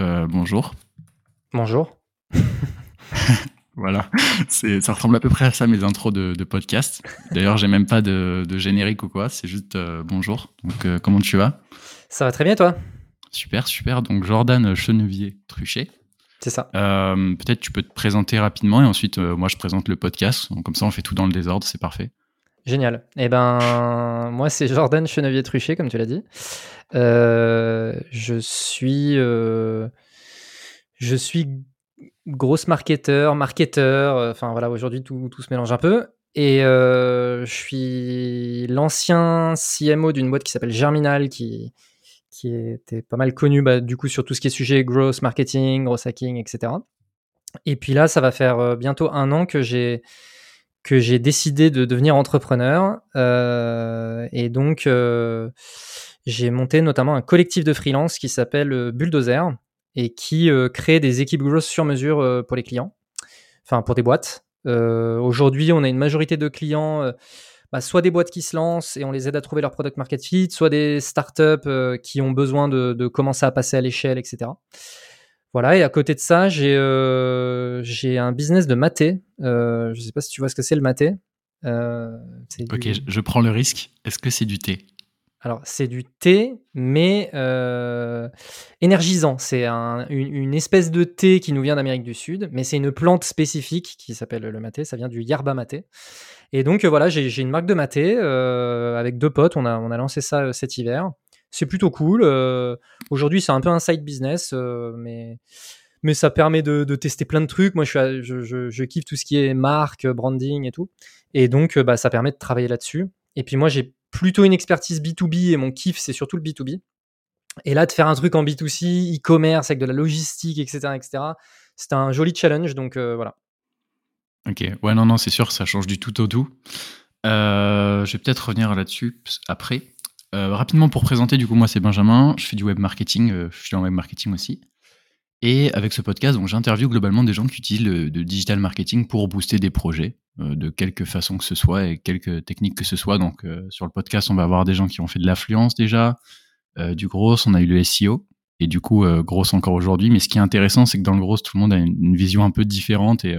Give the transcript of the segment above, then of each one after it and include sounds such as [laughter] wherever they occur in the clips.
euh, bonjour. Bonjour. [laughs] voilà, ça ressemble à peu près à ça mes intros de, podcast. D'ailleurs, j'ai même pas de, générique ou quoi, c'est juste euh, bonjour. Donc, euh, comment tu vas? Ça va très bien, toi? Super, super. Donc, Jordan Chenevier-Truchet. C'est ça. Peut-être tu peux te présenter rapidement et ensuite, moi, je présente le podcast. comme ça, on fait tout dans le désordre, c'est parfait. Génial. Eh ben, moi, c'est Jordan Chenevier-Truchet, comme tu l'as dit. je suis je suis grosse marketeur, marketeur, euh, enfin voilà, aujourd'hui tout, tout, se mélange un peu. Et euh, je suis l'ancien CMO d'une boîte qui s'appelle Germinal, qui, qui était pas mal connue bah, du coup sur tout ce qui est sujet growth marketing, growth hacking, etc. Et puis là, ça va faire euh, bientôt un an que j'ai que j'ai décidé de devenir entrepreneur. et donc, j'ai monté notamment un collectif de freelance qui s'appelle Bulldozer, et qui euh, crée des équipes growth sur mesure euh, pour les clients, enfin pour des boîtes. Euh, aujourd'hui, on a une majorité de clients, bah, soit des boîtes qui se lancent et on les aide à trouver leur product market fit, soit des startups qui ont besoin de, commencer à passer à l'échelle, etc. Voilà, et à côté de ça, j'ai j'ai un business de maté. je ne sais pas si tu vois ce que c'est le maté. ok, je prends le risque. Est-ce que c'est du thé? Alors, c'est du thé, mais euh, énergisant. C'est une, espèce de thé qui nous vient d'Amérique du Sud, mais c'est une plante spécifique qui s'appelle le maté. Ça vient du yerba maté. Et donc, euh, voilà, j'ai une marque de maté euh, avec deux potes. On a, on a lancé ça cet hiver. C'est plutôt cool. Aujourd'hui, c'est un peu un side business, mais, mais ça permet de, tester plein de trucs. Moi, je, kiffe tout ce qui est marque, branding et tout. Et donc, bah, ça permet de travailler là-dessus. Et puis moi, j'ai plutôt une expertise B2B et mon kiff, c'est surtout le B2B. Et là, de faire un truc en B2C, e-commerce, avec de la logistique, etc., etc., c'est un joli challenge. Donc euh, voilà. Ok, ouais, non, non, c'est sûr, ça change du tout au tout. Euh, je vais peut-être revenir là-dessus après. Euh, rapidement pour présenter, du coup, moi c'est Benjamin, je fais du web marketing, je suis en web marketing aussi. Et avec ce podcast, j'interviewe globalement des gens qui utilisent le, digital marketing pour booster des projets euh, de quelque façon que ce soit et quelque technique que ce soit. Donc euh, sur le podcast, on va avoir des gens qui ont fait de l'affluence déjà, euh, du gros, on a eu le SEO et du coup gros encore aujourd'hui. Mais ce qui est intéressant, c'est que dans le gros, tout le monde a une, vision un peu différente et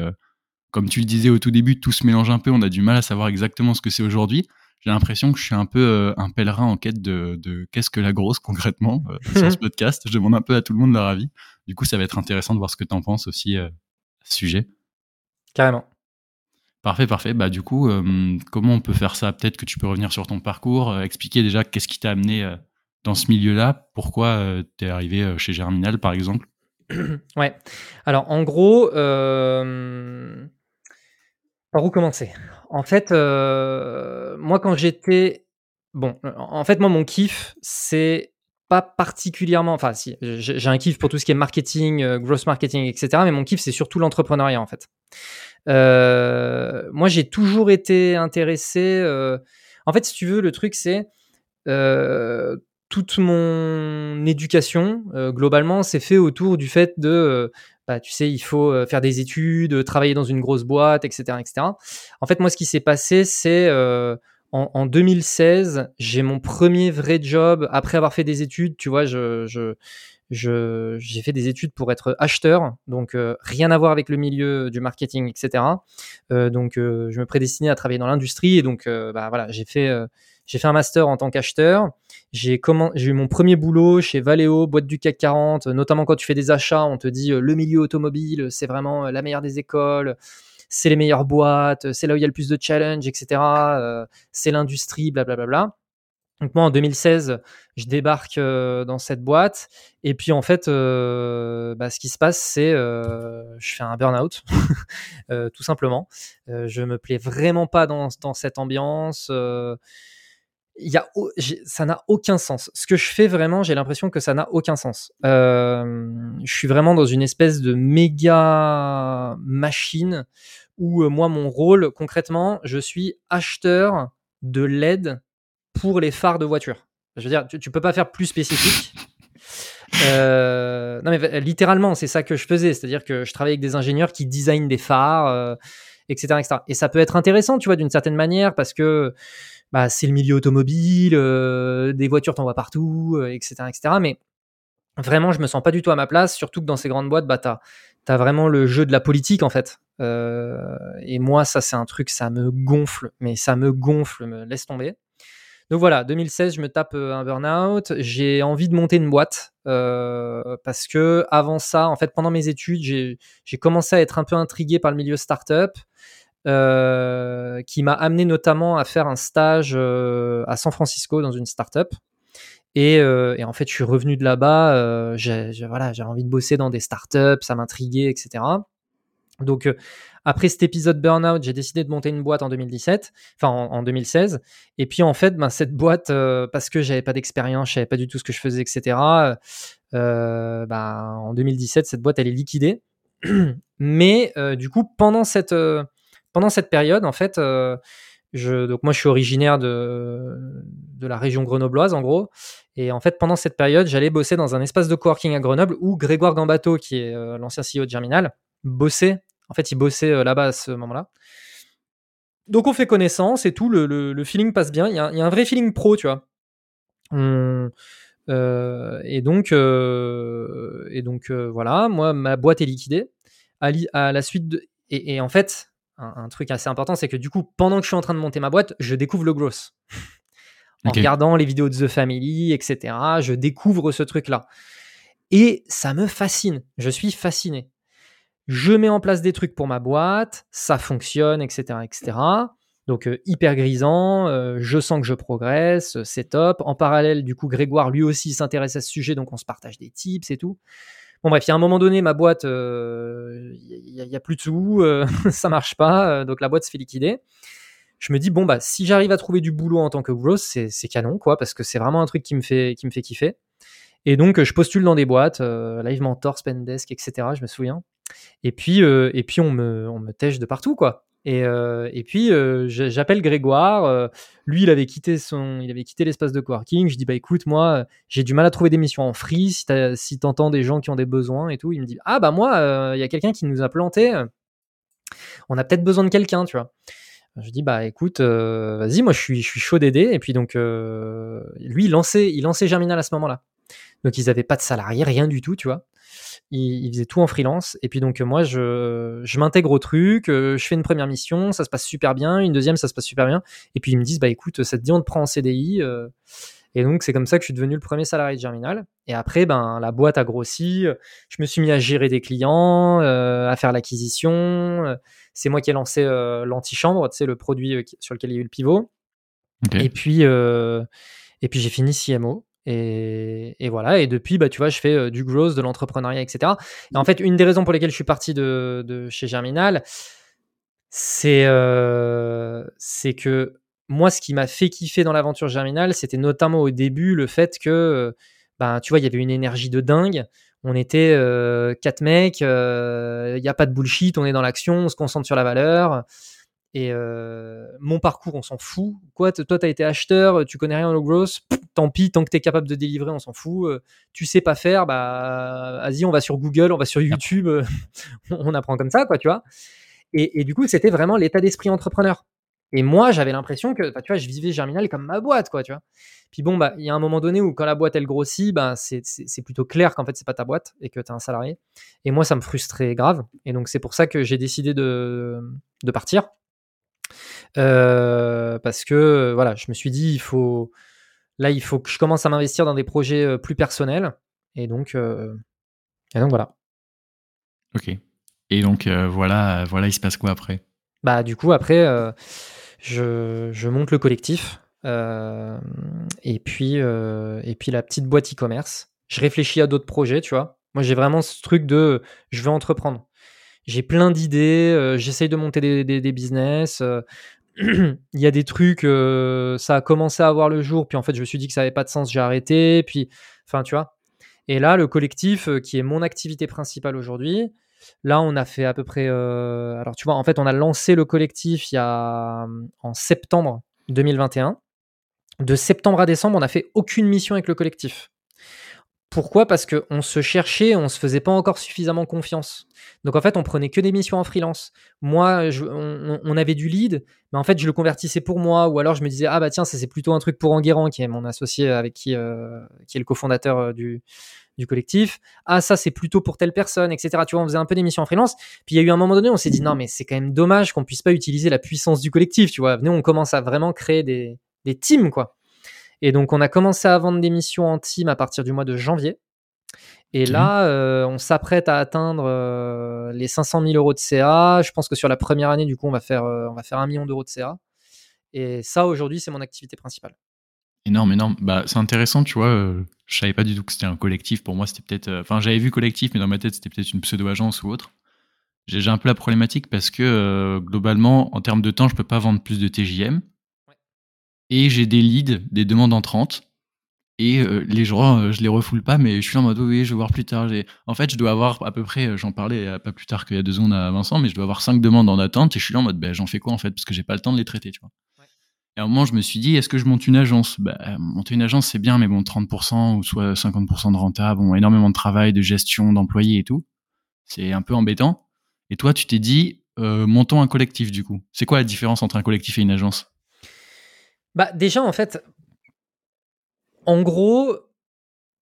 comme tu le disais au tout début, tout se mélange un peu. On a du mal à savoir exactement ce que c'est aujourd'hui j'ai l'impression que je suis un peu un pèlerin en quête de, de qu'est-ce que la grosse concrètement [laughs] sur ce podcast. Je demande un peu à tout le monde leur avis. Du coup, ça va être intéressant de voir ce que tu en penses aussi euh, à ce sujet. Carrément. Parfait, parfait. Bah, du coup, euh, comment on peut faire ça? Peut-être que tu peux revenir sur ton parcours, euh, expliquer déjà qu'est-ce qui t'a amené dans ce milieu-là, pourquoi tu es arrivé chez Germinal, par exemple? [clears throat] Ouais. Alors, en gros, par où commencer? En fait, moi, quand j'étais. Bon, en fait, moi, mon kiff, c'est pas particulièrement. Enfin, si, j'ai un kiff pour tout ce qui est marketing, euh, growth marketing, etc. Mais mon kiff, c'est surtout l'entrepreneuriat, en fait. Euh, moi, j'ai toujours été intéressé. Euh, en fait, si tu veux, le truc, c'est toute mon éducation, globalement, c'est fait autour du fait de. Bah, tu sais, il faut faire des études, travailler dans une grosse boîte, etc. etc. En fait, moi, ce qui s'est passé, c'est en, 2016, j'ai mon premier vrai job après avoir fait des études. Tu vois, je, j'ai fait des études pour être acheteur, donc euh, rien à voir avec le milieu du marketing, etc. Euh, donc, euh, je me prédestinais à travailler dans l'industrie et donc, bah, voilà, j'ai fait, j'ai fait un master en tant qu'acheteur. J'ai eu mon premier boulot chez Valeo, boîte du CAC 40. Notamment quand tu fais des achats, on te dit le milieu automobile, c'est vraiment la meilleure des écoles c'est les meilleures boîtes, c'est là où il y a le plus de challenge, etc. Euh, c'est l'industrie, blablabla. Donc moi en 2016, je débarque euh, dans cette boîte et puis en fait, euh, bah, ce qui se passe, c'est je fais un burn-out, [laughs] tout simplement. je me plais vraiment pas dans cette ambiance. Y a, ça n'a aucun sens. Ce que je fais vraiment, j'ai l'impression que ça n'a aucun sens. je suis vraiment dans une espèce de méga machine où euh, moi, mon rôle, concrètement, je suis acheteur de LED pour les phares de voiture. Je veux dire, tu, ne peux pas faire plus spécifique. Euh, non, mais littéralement, c'est ça que je faisais. C'est-à-dire que je travaillais avec des ingénieurs qui designent des phares, etc., euh, etc. Et ça peut être intéressant, tu vois, d'une certaine manière, parce que bah, c'est le milieu automobile, des voitures, t'en vois partout, etc., etc. Mais vraiment, je me sens pas du tout à ma place, surtout que dans ces grandes boîtes, bah, t'as as vraiment le jeu de la politique en fait. Euh, et moi, ça, c'est un truc, ça me gonfle, mais ça me gonfle, me laisse tomber. Donc voilà, 2016, je me tape euh, un burn-out. J'ai envie de monter une boîte euh, parce que avant ça, en fait, pendant mes études, j'ai commencé à être un peu intrigué par le milieu startup, euh, qui m'a amené notamment à faire un stage euh, à San Francisco dans une startup. Et, euh, et en fait, je suis revenu de là-bas. J'ai envie de bosser dans des startups, ça m'intriguait, etc. Donc, après cet épisode Burnout, j'ai décidé de monter une boîte en 2017, enfin en, 2016. Et puis, en fait, ben, cette boîte, parce que j'avais pas d'expérience, je savais pas du tout ce que je faisais, etc. Ben, en 2017, cette boîte, elle est liquidée. [clears throat] Mais du coup, pendant cette, pendant cette période, en fait, je, donc moi, je suis originaire de, de la région grenobloise, en gros. Et en fait, pendant cette période, j'allais bosser dans un espace de coworking à Grenoble où Grégoire Gambato, qui est l'ancien CEO de Germinal, bossait en fait, il bossait euh, là-bas à ce moment-là. Donc on fait connaissance et tout, le, feeling passe bien. Il y, a, un vrai feeling pro, tu vois. Euh, et donc, euh, et donc voilà, moi, ma boîte est liquidée. À, la suite de, et, en fait, un, truc assez important, c'est que du coup, pendant que je suis en train de monter ma boîte, je découvre le growth. [laughs] en regardant les vidéos de The Family, etc., je découvre ce truc-là. Et ça me fascine. Je suis fasciné je mets en place des trucs pour ma boîte, ça fonctionne, etc. etc. Donc euh, hyper grisant, euh, je sens que je progresse, c'est top. En parallèle, du coup, Grégoire lui aussi s'intéresse à ce sujet, donc on se partage des tips et tout. Bon bref, il y a un moment donné, ma boîte, il euh, n'y a, plus de sous, [laughs] ça marche pas, donc la boîte se fait liquider. Je me dis bon bah si j'arrive à trouver du boulot en tant que gross, c'est canon quoi, parce que c'est vraiment un truc qui me fait qui me fait kiffer. Et donc je postule dans des boîtes, Live Mentor, Spendesk, etc. Je me souviens. Et puis, euh, et puis on me, on me tèche de partout, quoi. Et, euh, et puis euh, j'appelle Grégoire. lui, il avait quitté son, il avait quitté l'espace de coworking. Je dis bah écoute, moi, j'ai du mal à trouver des missions en free. Si, t'entends des gens qui ont des besoins et tout, il me dit ah bah moi, il y a quelqu'un qui nous a planté. On a peut-être besoin de quelqu'un, tu vois. Je dis bah écoute, vas-y, moi je suis, je suis chaud d'aider. Et puis donc lui, lançait, il lançait Germinal à ce moment-là. Donc ils n'avaient pas de salariés, rien du tout, tu vois il, faisait tout en freelance. Et puis donc moi, je, je m'intègre au truc, euh, je fais une première mission, ça se passe super bien, une deuxième, ça se passe super bien. Et puis ils me disent, bah écoute, ça te dit, on te prend en CDI. Euh. et donc c'est comme ça que je suis devenu le premier salarié de Germinal. Et après, ben la boîte a grossi. Je me suis mis à gérer des clients, euh, à faire l'acquisition. C'est moi qui ai lancé l'antichambre, tu sais, le produit sur lequel il y a eu le pivot. Et puis, et puis j'ai fini CMO. Et, voilà, et depuis, bah, tu vois, je fais euh, du growth, de l'entrepreneuriat, etc. Et en fait, une des raisons pour lesquelles je suis parti de, chez Germinal, euh, c'est que moi, ce qui m'a fait kiffer dans l'aventure Germinal, c'était notamment au début le fait que, bah, tu vois, il y avait une énergie de dingue. On était euh, quatre mecs, il n'y a pas de bullshit, on est dans l'action, on se concentre sur la valeur. Et mon parcours, on s'en fout. Quoi, toi, tu as été acheteur, tu connais rien au growth, tant pis, tant que tu es capable de délivrer, on s'en fout. tu sais pas faire, bah, vas-y, on va sur Google, on va sur YouTube, [laughs] on apprend comme ça, quoi, tu vois. Et, du coup, c'était vraiment l'état d'esprit entrepreneur. Et moi, j'avais l'impression que, bah, tu vois, je vivais Germinal comme ma boîte, quoi, tu vois. Puis bon, bah, il y a un moment donné où quand la boîte elle grossit, bah, c'est plutôt clair qu'en fait c'est pas ta boîte et que tu es un salarié. Et moi, ça me frustrait grave. Et donc c'est pour ça que j'ai décidé de, de partir euh, parce que voilà, je me suis dit, il faut, là, il faut que je commence à m'investir dans des projets euh, plus personnels. Et donc, euh, et donc voilà. Ok. Et donc voilà, voilà, il se passe quoi après? Bah du coup après, je, je, monte le collectif. et puis et puis la petite boîte e-commerce. Je réfléchis à d'autres projets, tu vois. Moi j'ai vraiment ce truc de je veux entreprendre j'ai plein d'idées, j'essaye de monter des, des, business, [clears throat] il y a des trucs, euh, ça a commencé à avoir le jour, puis en fait, je me suis dit que ça n'avait pas de sens, j'ai arrêté, puis, enfin, tu vois. Et là, le collectif, euh, qui est mon activité principale aujourd'hui, là, on a fait à peu près, euh, alors tu vois, en fait, on a lancé le collectif il y a en septembre 2021. De septembre à décembre, on n'a fait aucune mission avec le collectif. Pourquoi? Parce qu'on se cherchait, on se faisait pas encore suffisamment confiance. Donc en fait, on prenait que des missions en freelance. Moi, on, avait du lead, mais en fait, je le convertissais pour moi, ou alors je me disais ah bah tiens, ça c'est plutôt un truc pour Enguerrand, qui est mon associé avec qui, euh, qui est le cofondateur euh, du, du collectif. Ah, ça, c'est plutôt pour telle personne, etc. Tu vois, on faisait un peu d'émissions en freelance. Puis il y a eu un moment donné, on s'est dit, non, mais c'est quand même dommage qu'on puisse pas utiliser la puissance du collectif, tu vois. Venez, on commence à vraiment créer des, des teams, quoi. Et donc, on a commencé à vendre des missions en team à partir du mois de janvier. Et là, euh, on s'apprête à atteindre euh, les 500 000 euros de CA. Je pense que sur la première année, du coup, on va faire, euh, on va faire un million d'euros de CA. Et ça, aujourd'hui, c'est mon activité principale. Énorme, énorme. Bah, c'est intéressant, tu vois. je savais pas du tout que c'était un collectif. Pour moi, c'était peut-être. Enfin, j'avais vu collectif, mais dans ma tête, c'était peut-être une pseudo-agence ou autre. J'ai un peu la problématique parce que globalement, en termes de temps, je peux pas vendre plus de TJM. Et j'ai des leads, des demandes entrantes. Et euh, les gens, euh, je les refoule pas, mais je suis en mode oui, je vais voir plus tard. En fait, je dois avoir à peu près, euh, j'en parlais pas plus tard qu'il y a deux secondes à Vincent, mais je dois avoir cinq demandes en attente et je suis là en mode ben, j'en fais quoi en fait parce que j'ai pas le temps de les traiter, tu vois. Et à un moment, je me suis dit, est-ce que je monte une agence? Bah, Monter une agence, c'est bien, mais bon, 30% ou soit 50% de renta, bon, énormément de travail, de gestion, d'employés et tout. C'est un peu embêtant. Et toi, tu t'es dit, montons un collectif du coup. C'est quoi la différence entre un collectif et une agence? Bah déjà en fait, en gros,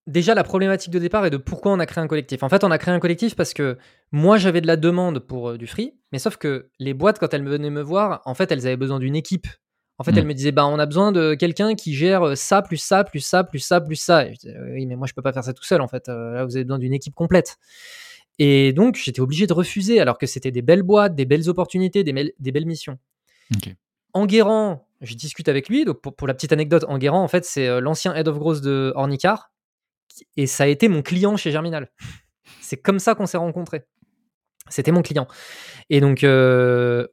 déjà la problématique de départ est de pourquoi on a créé un collectif. En fait, on a créé un collectif parce que moi j'avais de la demande pour euh, du free, mais sauf que les boîtes quand elles venaient me voir, en fait, elles avaient besoin d'une équipe. En fait, elles mm. me disaient bah on a besoin de quelqu'un qui gère euh, ça plus ça plus ça plus ça plus ça. Et je oui, mais moi je peux pas faire ça tout seul en fait. Euh, là, vous avez besoin d'une équipe complète. Et donc j'étais obligé de refuser alors que c'était des belles boîtes, des belles opportunités, des, des belles missions. Enguerrand, je discute avec lui. Donc, pour, la petite anecdote, Enguerrand, en fait, c'est euh, l'ancien head of growth de Ornicar. Et ça a été mon client chez Germinal. [laughs] c'est comme ça qu'on s'est rencontrés. C'était mon client. Et donc, euh,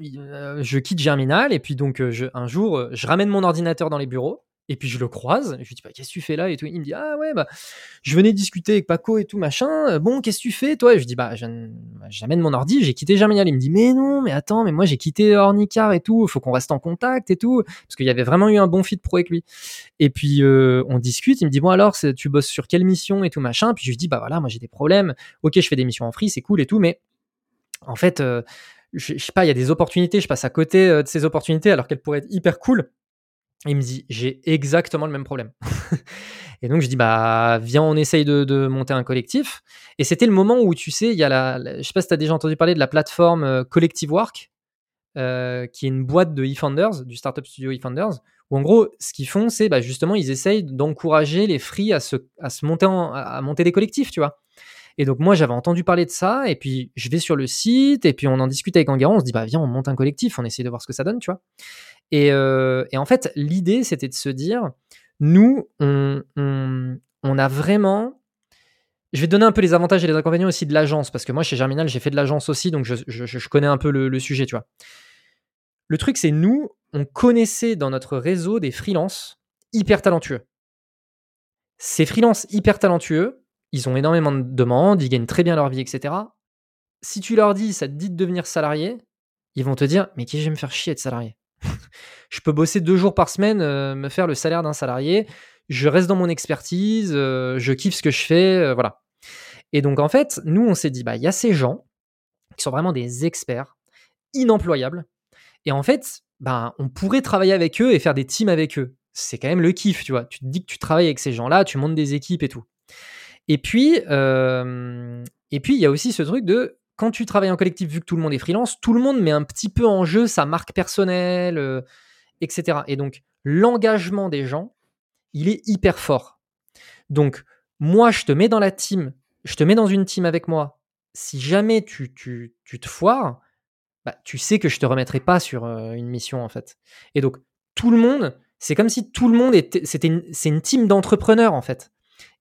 euh, je quitte Germinal. Et puis, donc, un jour, je ramène mon ordinateur dans les bureaux. Et puis je le croise, je lui dis bah, qu'est-ce que tu fais là et tout? Il me dit ah ouais bah je venais discuter avec Paco et tout machin. Bon qu'est-ce que tu fais toi? Et Je dis bah, bah j'amène mon ordi, j'ai quitté Germinal. Il me dit mais non mais attends mais moi j'ai quitté Ornicar et tout, faut qu'on reste en contact et tout parce qu'il y avait vraiment eu un bon fit pro avec lui. Et puis euh, on discute, il me dit bon alors tu bosses sur quelle mission et tout machin? Puis je lui dis bah voilà moi j'ai des problèmes. Ok je fais des missions en free c'est cool et tout mais en fait euh, je, je sais pas il y a des opportunités, je passe à côté euh, de ces opportunités alors qu'elles pourraient être hyper cool il me dit, j'ai exactement le même problème. et donc je dis, bah viens, on essaye de, monter un collectif. Et c'était le moment où, tu sais, il y a la, je sais pas si tu as déjà entendu parler de la plateforme euh, Collective Work, euh, qui est une boîte de eFounders, du startup studio eFounders, où en gros, ce qu'ils font, c'est bah, justement, ils essayent d'encourager les free à se, à se monter, à monter des collectifs, tu vois. Et donc moi j'avais entendu parler de ça, et puis je vais sur le site, et puis on en discute avec Enguerrand, on se dit bah viens on monte un collectif, on essaie de voir ce que ça donne, tu vois. Euh, et, en fait, l'idée, c'était de se dire, nous, on, a vraiment... Je vais donner un peu les avantages et les inconvénients aussi de l'agence, parce que moi, chez Germinal, j'ai fait de l'agence aussi, donc je, connais un peu le, sujet, tu vois. Le truc, c'est nous, on connaissait dans notre réseau des freelances hyper talentueux. Ces freelances hyper talentueux, ils ont énormément de demandes, ils gagnent très bien leur vie, etc. Si tu leur dis, ça te dit de devenir salarié, ils vont te dire, mais qui je vais me faire chier être salarié? [laughs] Je peux bosser deux jours par semaine, euh, me faire le salaire d'un salarié. Je reste dans mon expertise, euh, je kiffe ce que je fais, euh, voilà. Et donc en fait, nous on s'est dit, bah il y a ces gens qui sont vraiment des experts, inemployables. Et en fait, bah, on pourrait travailler avec eux et faire des teams avec eux. C'est quand même le kiff, tu vois. Tu te dis que tu travailles avec ces gens-là, tu montes des équipes et tout. Et puis, et puis il y a aussi ce truc de quand tu travailles en collectif, vu que tout le monde est freelance, tout le monde met un petit peu en jeu sa marque personnelle, euh, etc. Et donc, l'engagement des gens, il est hyper fort. Donc, moi, je te mets dans la team, je te mets dans une team avec moi. Si jamais tu, tu, te foires, bah, tu sais que je te remettrai pas sur euh, une mission, en fait. Et donc, tout le monde, c'est comme si tout le monde était, c'était c'est une team d'entrepreneurs, en fait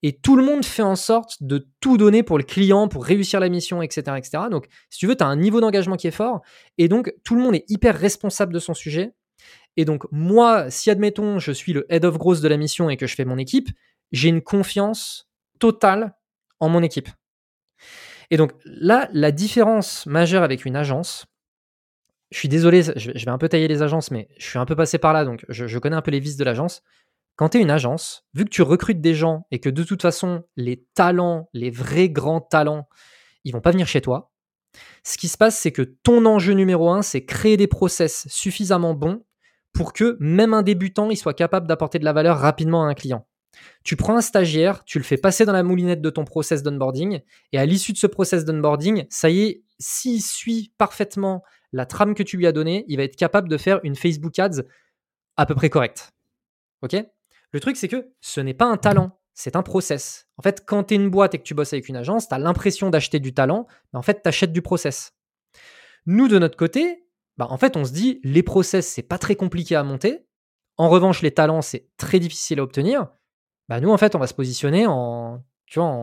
et tout le monde fait en sorte de tout donner pour le client, pour réussir la mission, etc. etc. Donc, si tu veux, tu as un niveau d'engagement qui est fort, et donc tout le monde est hyper responsable de son sujet. Et donc, moi, si admettons, je suis le head of growth de la mission et que je fais mon équipe, j'ai une confiance totale en mon équipe. Et donc là, la différence majeure avec une agence, je suis désolé, je vais un peu tailler les agences, mais je suis un peu passé par là, donc je, je connais un peu les vices de l'agence. Quand tu es une agence, vu que tu recrutes des gens et que de toute façon, les talents, les vrais grands talents, ils vont pas venir chez toi, ce qui se passe, c'est que ton enjeu numéro un, c'est créer des process suffisamment bons pour que même un débutant, il soit capable d'apporter de la valeur rapidement à un client. Tu prends un stagiaire, tu le fais passer dans la moulinette de ton process d'onboarding, et à l'issue de ce process d'onboarding, ça y est, s'il suit parfaitement la trame que tu lui as donnée, il va être capable de faire une Facebook Ads à peu près correcte. Ok? Le truc, c'est que ce n'est pas un talent, c'est un process. En fait, quand tu es une boîte et que tu bosses avec une agence, tu as l'impression d'acheter du talent, mais en fait, tu achètes du process. Nous, de notre côté, bah, en fait, on se dit, les process, c'est pas très compliqué à monter. En revanche, les talents, c'est très difficile à obtenir. Bah, nous, en fait, on va se positionner en,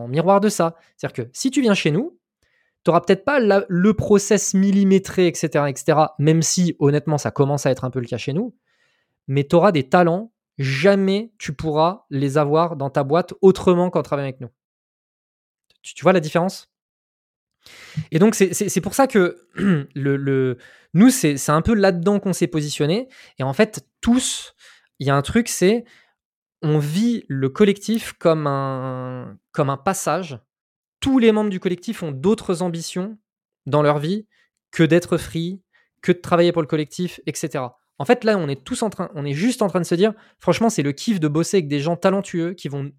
miroir de ça. C'est-à-dire que si tu viens chez nous, tu n'auras peut-être pas le process millimétré, etc., etc., même si, honnêtement, ça commence à être un peu le cas chez nous, mais tu auras des talents, jamais tu pourras les avoir dans ta boîte autrement qu'en travaillant avec nous. Tu, vois la différence? Et donc, c'est pour ça que [clears throat] le, le nous, c'est un peu là-dedans qu'on s'est positionné. Et en fait, tous, il y a un truc, c'est on vit le collectif comme un, comme un passage tous les membres du collectif ont d'autres ambitions dans leur vie que d'être free, que de travailler pour le collectif, etc. En fait, là, on est tous en train, on est juste en train de se dire, franchement, c'est le kiff de bosser avec des gens talentueux qui vont,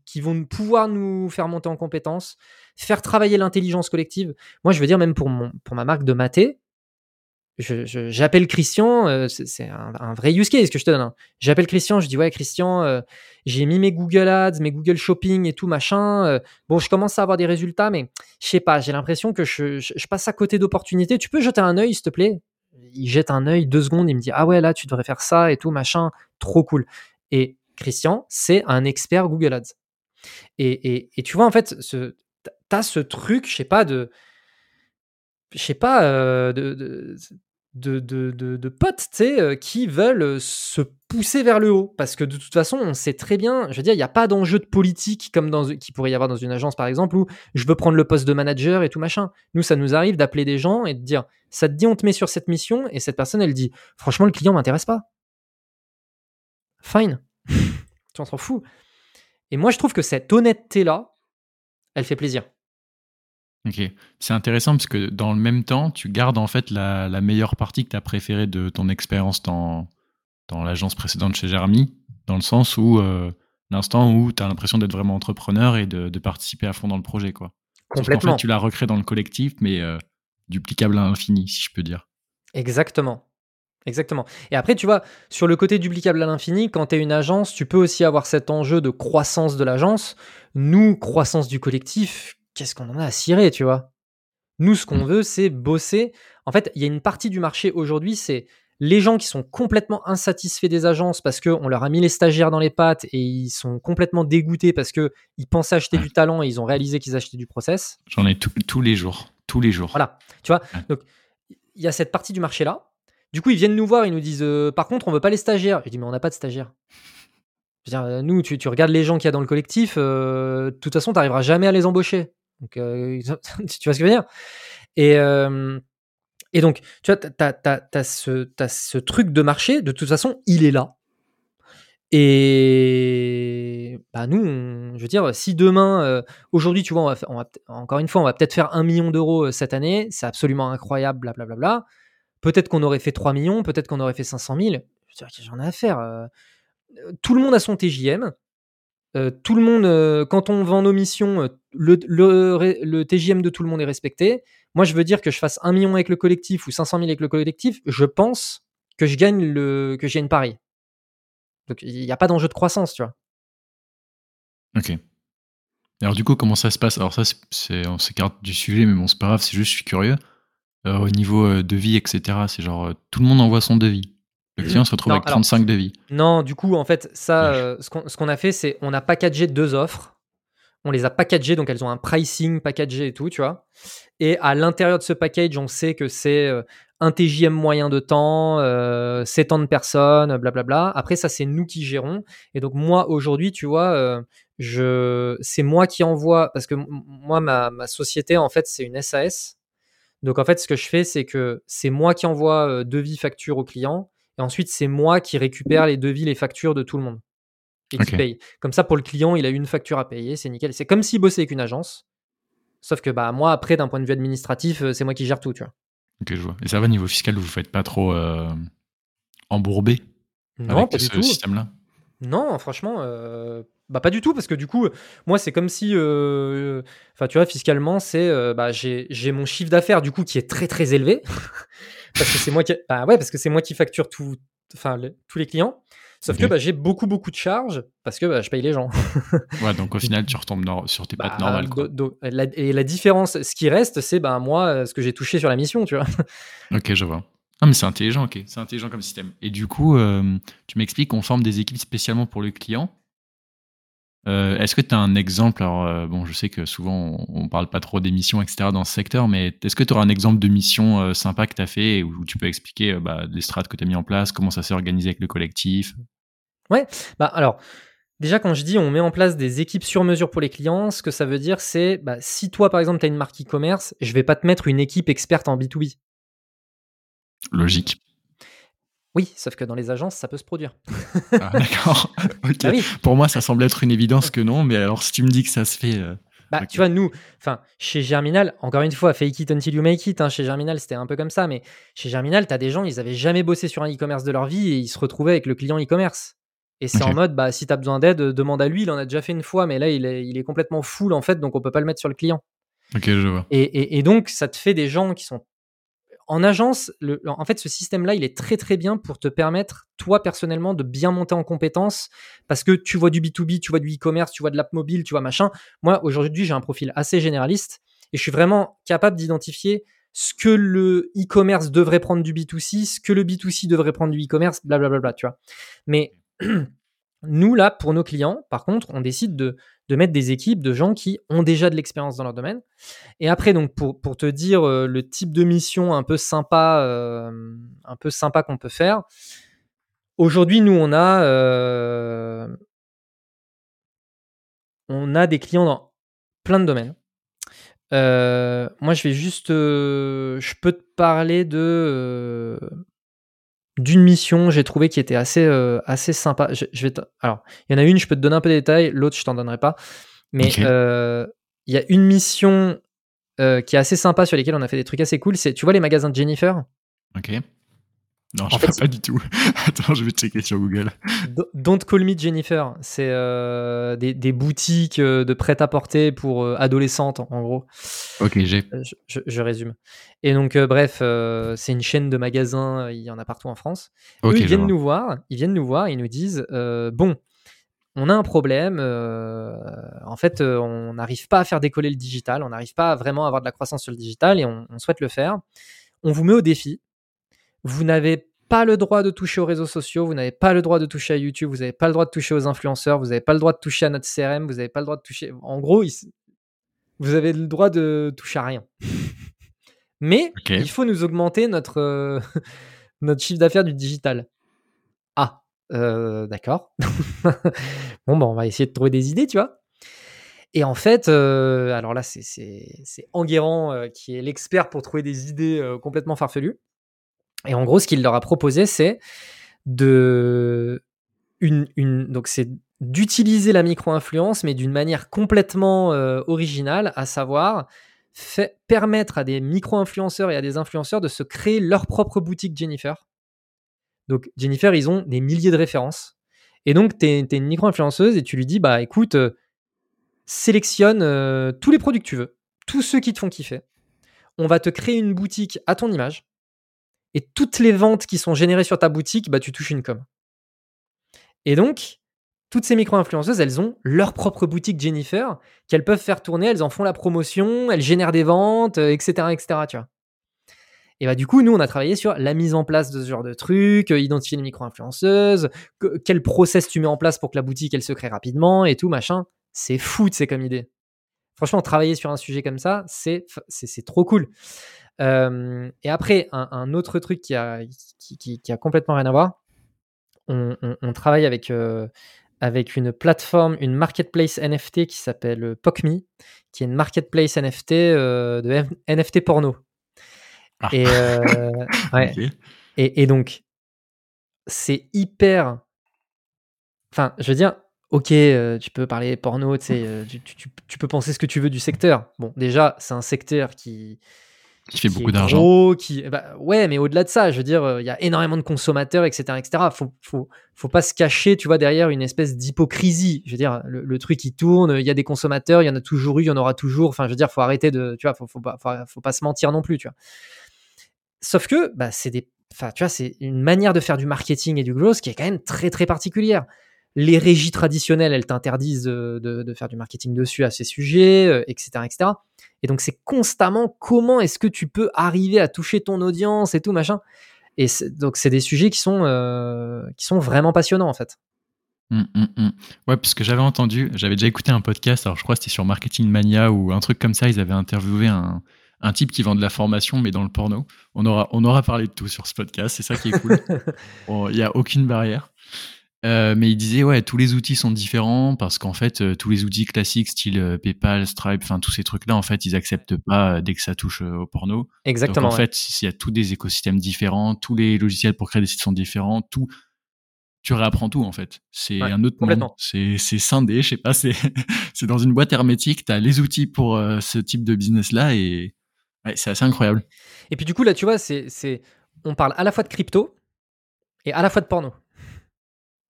pouvoir nous faire monter en compétences, faire travailler l'intelligence collective. Moi, je veux dire, même pour, ma marque de maté, j'appelle Christian, euh, c'est un, vrai use case que je te donne. Hein. J'appelle Christian, je dis ouais Christian, euh, j'ai mis mes Google Ads, mes Google Shopping et tout machin. Euh, bon, je commence à avoir des résultats, mais je sais pas, j'ai l'impression que je, passe à côté d'opportunités. Tu peux jeter un œil, s'il te plaît? Il jette un œil deux secondes, il me dit ah ouais là tu devrais faire ça et tout machin, trop cool. Et Christian, c'est un expert Google Ads. Et, tu vois en fait, tu as ce truc, je sais pas de je sais pas, de, de, de, de, potes euh, qui veulent euh, se pousser vers le haut. Parce que de toute façon, on sait très bien, je veux dire, il n'y a pas d'enjeu de politique comme dans, qui pourrait y avoir dans une agence, par exemple, où je veux prendre le poste de manager et tout machin. Nous, ça nous arrive d'appeler des gens et de dire, ça te dit, on te met sur cette mission, et cette personne, elle dit, franchement, le client m'intéresse pas. Fine. [laughs] tu s'en fous. Et moi, je trouve que cette honnêteté-là, elle fait plaisir. Ok, c'est intéressant parce que dans le même temps, tu gardes en fait la, meilleure partie que tu as préférée de ton expérience dans, dans l'agence précédente chez Jeremy, dans le sens où euh, l'instant où tu as l'impression d'être vraiment entrepreneur et de, participer à fond dans le projet. Quoi. Complètement. En fait, tu l'as recréé dans le collectif, mais euh, duplicable à l'infini, si je peux dire. Exactement. Exactement. Et après, tu vois, sur le côté duplicable à l'infini, quand tu es une agence, tu peux aussi avoir cet enjeu de croissance de l'agence. Nous, croissance du collectif, qu'est-ce qu'on en a à cirer, tu vois? Nous, ce qu'on mmh. veut, c'est bosser. En fait, il y a une partie du marché aujourd'hui, c'est les gens qui sont complètement insatisfaits des agences parce qu'on leur a mis les stagiaires dans les pattes et ils sont complètement dégoûtés parce qu'ils pensaient acheter du talent et ils ont réalisé qu'ils achetaient du process. J'en ai tous les jours. Tous les jours. Voilà. Tu vois? Donc, il y a cette partie du marché-là. Du coup, ils viennent nous voir, ils nous disent euh, Par contre, on veut pas les stagiaires. Je dis Mais on n'a pas de stagiaires. Euh, nous, tu, regardes les gens qu'il y a dans le collectif, euh, de toute façon, tu n'arriveras jamais à les embaucher. [laughs] Tu vois ce que je veux dire? Et, donc, tu vois, tu as, ce, truc de marché, de toute façon, il est là. Et bah nous, je veux dire, si demain, aujourd'hui, tu vois, on va, encore une fois, on va peut-être faire un million d'euros cette année, c'est absolument incroyable, blablabla. Bla, bla, bla. Peut-être qu'on aurait fait 3 millions, peut-être qu'on aurait fait 500 000. J'en ai à faire. tout le monde a son TJM. Euh, tout le monde, euh, quand on vend nos missions, euh, le, TJM de tout le monde est respecté. Moi, je veux dire que je fasse un million avec le collectif ou 500 000 avec le collectif, je pense que je gagne le, que j'ai une pari. Donc, il n'y a pas d'enjeu de croissance, tu vois. Ok. Alors, du coup, comment ça se passe? Alors, ça, on s'écarte du sujet, mais bon, c'est pas grave, c'est juste, je suis curieux. au niveau devis, etc., c'est genre, tout le monde envoie son devis. Le client se retrouve avec 35 devis. Non, du coup, en fait, ça, euh, ce qu'on a fait, c'est on a packagé deux offres. On les a packagées, donc elles ont un pricing packagé et tout, tu vois. Et à l'intérieur de ce package, on sait que c'est euh, un TJM moyen de temps, euh, c'est tant de personnes, blablabla. Après, ça, c'est nous qui gérons. Et donc, moi, aujourd'hui, tu vois, euh, je, c'est moi qui envoie, parce que moi, ma, ma société, en fait, c'est une SAS. Donc, en fait, ce que je fais, c'est que c'est moi qui envoie devis facture au client et ensuite, c'est moi qui récupère les devis, les factures de tout le monde. Et qui paye. Comme ça, pour le client, il a une facture à payer, c'est nickel. C'est comme s'il bossait avec une agence. Sauf que bah, moi, après, d'un point de vue administratif, euh, c'est moi qui gère tout, tu vois. Ok, je vois. Et ça va, niveau fiscal, vous ne faites pas trop euh, embourbé non, avec ce système-là? Non, franchement, euh, Bah pas du tout parce que du coup moi c'est comme si euh, enfin tu vois fiscalement c'est bah j'ai j'ai mon chiffre d'affaires du coup qui est très très élevé parce que c'est moi qui bah ouais parce que c'est moi qui facture tout enfin tous les clients sauf que bah, j'ai beaucoup beaucoup de charges parce que bah, je paye les gens [laughs] Ouais, donc au final, tu retombes sur tes pattes Bah, normales, quoi. do- do- la- et la différence ce qui reste c'est bah moi euh, ce que j'ai touché sur la mission tu vois [laughs] Ok, je vois. Non, mais c'est intelligent, ok. C'est intelligent comme système. Et du coup, euh, tu m'expliques qu'on forme des équipes spécialement pour le client. Euh, est-ce que tu as un exemple Alors, euh, bon, je sais que souvent, on, on parle pas trop des missions, etc., dans ce secteur, mais est-ce que tu auras un exemple de mission euh, sympa que tu as fait où, où tu peux expliquer bah, les strates que tu as mis en place, comment ça s'est organisé avec le collectif? Bah alors, déjà quand je dis on met en place des équipes sur mesure pour les clients, ce que ça veut dire c'est bah, si toi par exemple tu as une marque e-commerce, je vais pas te mettre une équipe experte en B2B. Logique. Oui, sauf que dans les agences, ça peut se produire. Ah, [laughs] D'accord. Ah oui, Pour moi, ça semble être une évidence que non, mais alors si tu me dis que ça se fait. euh, bah tu vois, nous, enfin, chez Germinal, encore une fois, fake it until you make it, hein, chez Germinal c'était un peu comme ça, mais chez Germinal, tu as des gens, ils avaient jamais bossé sur un e-commerce de leur vie et ils se retrouvaient avec le client e-commerce. Et c'est en mode, bah si tu as besoin d'aide, demande à lui, il en a déjà fait une fois, mais là il est, il est complètement full en fait, donc on peut pas le mettre sur le client. Ok, je vois. Et, et- et donc, ça te fait des gens qui sont en agence. En fait, ce système-là, il est très très bien pour te permettre, toi personnellement, de bien monter en compétences parce que tu vois du B2B, tu vois du e-commerce, tu vois de l'app mobile, tu vois machin. Moi, aujourd'hui, j'ai un profil assez généraliste et je suis vraiment capable d'identifier ce que le e-commerce devrait prendre du B2C, ce que le B2C devrait prendre du e-commerce, blablabla, tu vois. Mais [clears throat] nous, là, pour nos clients, par contre, on décide de, de mettre des équipes de gens qui ont déjà de l'expérience dans leur domaine. Et après, donc, pour, pour te dire euh, le type de mission un peu sympa, euh, un peu sympa qu'on peut faire, aujourd'hui, nous, on a, euh, on a des clients dans plein de domaines. Moi, je vais juste, je peux te parler de d'une mission, j'ai trouvé qui était assez euh, assez sympa. Je, je vais alors, il y en a une, je peux te donner un peu de détails, l'autre, je t'en donnerai pas. Mais euh, il y a une mission euh, qui est assez sympa sur lesquelles on a fait des trucs assez cool. C'est, tu vois, les magasins de Jennifer? Ok. Non, En je vois pas du tout. [laughs] Attends, je vais checker sur Google. Do- Don't Call Me Jennifer, c'est euh, des, des boutiques euh, de prêt-à-porter pour euh, adolescentes, en gros. Ok, j'ai. Je, je- je résume. Et donc, euh, bref, c'est une chaîne de magasins, il y en a partout en France. Ok, Eux, ils viennent vois. nous voir, ils viennent nous voir, ils nous disent bon, on a un problème. en fait, on n'arrive pas à faire décoller le digital, on n'arrive pas à vraiment avoir de la croissance sur le digital et on, on souhaite le faire. On vous met au défi. Vous n'avez pas le droit de toucher aux réseaux sociaux, vous n'avez pas le droit de toucher à YouTube, vous n'avez pas le droit de toucher aux influenceurs, vous n'avez pas le droit de toucher à notre CRM, vous n'avez pas le droit de toucher. En gros, vous avez le droit de toucher à rien. [laughs] Mais il faut nous augmenter notre, euh, [laughs] notre chiffre d'affaires du digital. Ah, euh, d'accord. [laughs] bon, bah, on va essayer de trouver des idées, tu vois. Et en fait, euh, alors là, c'est- Enguerrand qui est l'expert pour trouver des idées complètement farfelues. Et en gros, ce qu'il leur a proposé, c'est de une, donc c'est d'utiliser la micro-influence, mais d'une manière complètement euh, originale, à savoir permettre à des micro-influenceurs et à des influenceurs de se créer leur propre boutique Jennifer. Donc Jennifer, ils ont des milliers de références. Et donc, tu es, une micro-influenceuse et tu lui dis, bah écoute, euh, sélectionne euh, tous les produits que tu veux, tous ceux qui te font kiffer. On va te créer une boutique à ton image. Et toutes les ventes qui sont générées sur ta boutique, bah, tu touches une com. Et donc, toutes ces micro-influenceuses, elles ont leur propre boutique Jennifer qu'elles peuvent faire tourner, elles en font la promotion, elles génèrent des ventes, euh, etc., etc. Tu vois. Et bah du coup, nous, on a travaillé sur la mise en place de ce genre de trucs, euh, identifier les micro-influenceuses, que- quel process tu mets en place pour que la boutique, elle se crée rapidement et tout, machin. C'est fou, c'est comme idée. Franchement, travailler sur un sujet comme ça, c'est trop cool. Euh, et après, un, un autre truc qui a, qui, qui- qui a complètement rien à voir, on, on- on travaille avec, euh, avec une plateforme, une marketplace NFT qui s'appelle euh, PocMe, qui est une marketplace NFT euh, de F- NFT porno. Ah. Et, [laughs] ouais. Et, et donc, c'est hyper. Enfin, je veux dire, ok, euh, tu peux parler porno, euh, tu peux penser ce que tu veux du secteur. Bon, déjà, c'est un secteur qui, Qui fait qui beaucoup d'argent. qui, bah, ouais, mais au-delà de ça, je veux dire, euh, il y a énormément de consommateurs, etc., etc. Faut, faut, faut pas se cacher, tu vois, derrière une espèce d'hypocrisie. Je veux dire, le, le truc il tourne, il y a des consommateurs, il y en a toujours eu, il y en aura toujours. Enfin, je veux dire, faut arrêter de, tu vois, faut, faut pas, faut, faut pas se mentir non plus, tu vois. Sauf que, bah, c'est des, enfin, tu vois, c'est une manière de faire du marketing et du growth qui est quand même très, très particulière. Les régies traditionnelles, elles t'interdisent de, de, de faire du marketing dessus à ces sujets, euh, etc., etc. Et donc, c'est constamment comment est-ce que tu peux arriver à toucher ton audience et tout, machin. Et donc, c'est des sujets qui sont, euh, qui sont vraiment passionnants, en fait. Hum, hum, hum. Ouais, parce que j'avais entendu, j'avais déjà écouté un podcast, alors je crois que c'était sur Marketing Mania ou un truc comme ça, ils avaient interviewé un, un type qui vend de la formation, mais dans le porno. On aura, on aura parlé de tout sur ce podcast, c'est ça qui est cool. [laughs] Il n'y a aucune barrière. Euh, mais il disait, ouais, tous les outils sont différents parce qu'en fait, euh, tous les outils classiques, style euh, PayPal, Stripe, enfin, tous ces trucs-là, en fait, ils acceptent pas dès que ça touche au porno. Exactement. Donc en ouais. fait, il y a tous des écosystèmes différents, tous les logiciels pour créer des sites sont différents, tout. Tu réapprends tout en fait. C'est Ouais, un autre monde. C'est c'est scindé, je sais pas. C'est [laughs] c'est dans une boîte hermétique. T'as les outils pour ce type de business là et ouais, c'est assez incroyable. Et puis, du coup, là, tu vois, c'est, c'est, on parle à la fois de crypto et à la fois de porno.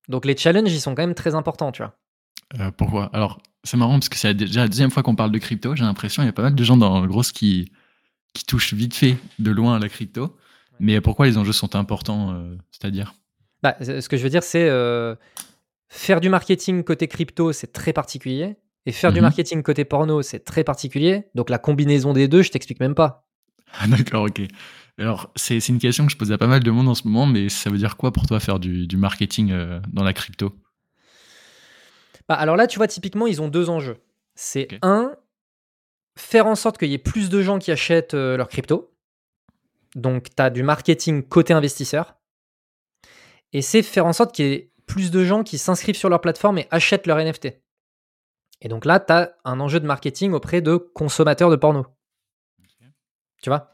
Donc, les challenges, ils sont quand même très importants, tu vois. Euh, pourquoi? Alors c'est marrant parce que c'est déjà la deuxième fois qu'on parle de crypto. J'ai l'impression il y a pas mal de gens dans le gros qui qui touchent vite fait de loin à la crypto. Mais pourquoi les enjeux sont importants euh, C'est-à-dire? Bah, ce que je veux dire, c'est euh, faire du marketing côté crypto, c'est très particulier. Et faire du Mhm. marketing côté porno, c'est très particulier. Donc la combinaison des deux, je t'explique même pas. Ah, d'accord, ok. Alors, c'est une question que je pose à pas mal de monde en ce moment, mais ça veut dire quoi pour toi faire du, du marketing euh, dans la crypto? Bah, alors là, tu vois, typiquement, ils ont deux enjeux. C'est un, faire en sorte qu'il y ait plus de gens qui achètent euh, leur crypto. Donc, tu as du marketing côté investisseur. Et c'est faire en sorte qu'il y ait plus de gens qui s'inscrivent sur leur plateforme et achètent leur NFT. Et donc là, tu as un enjeu de marketing auprès de consommateurs de porno. Tu vois?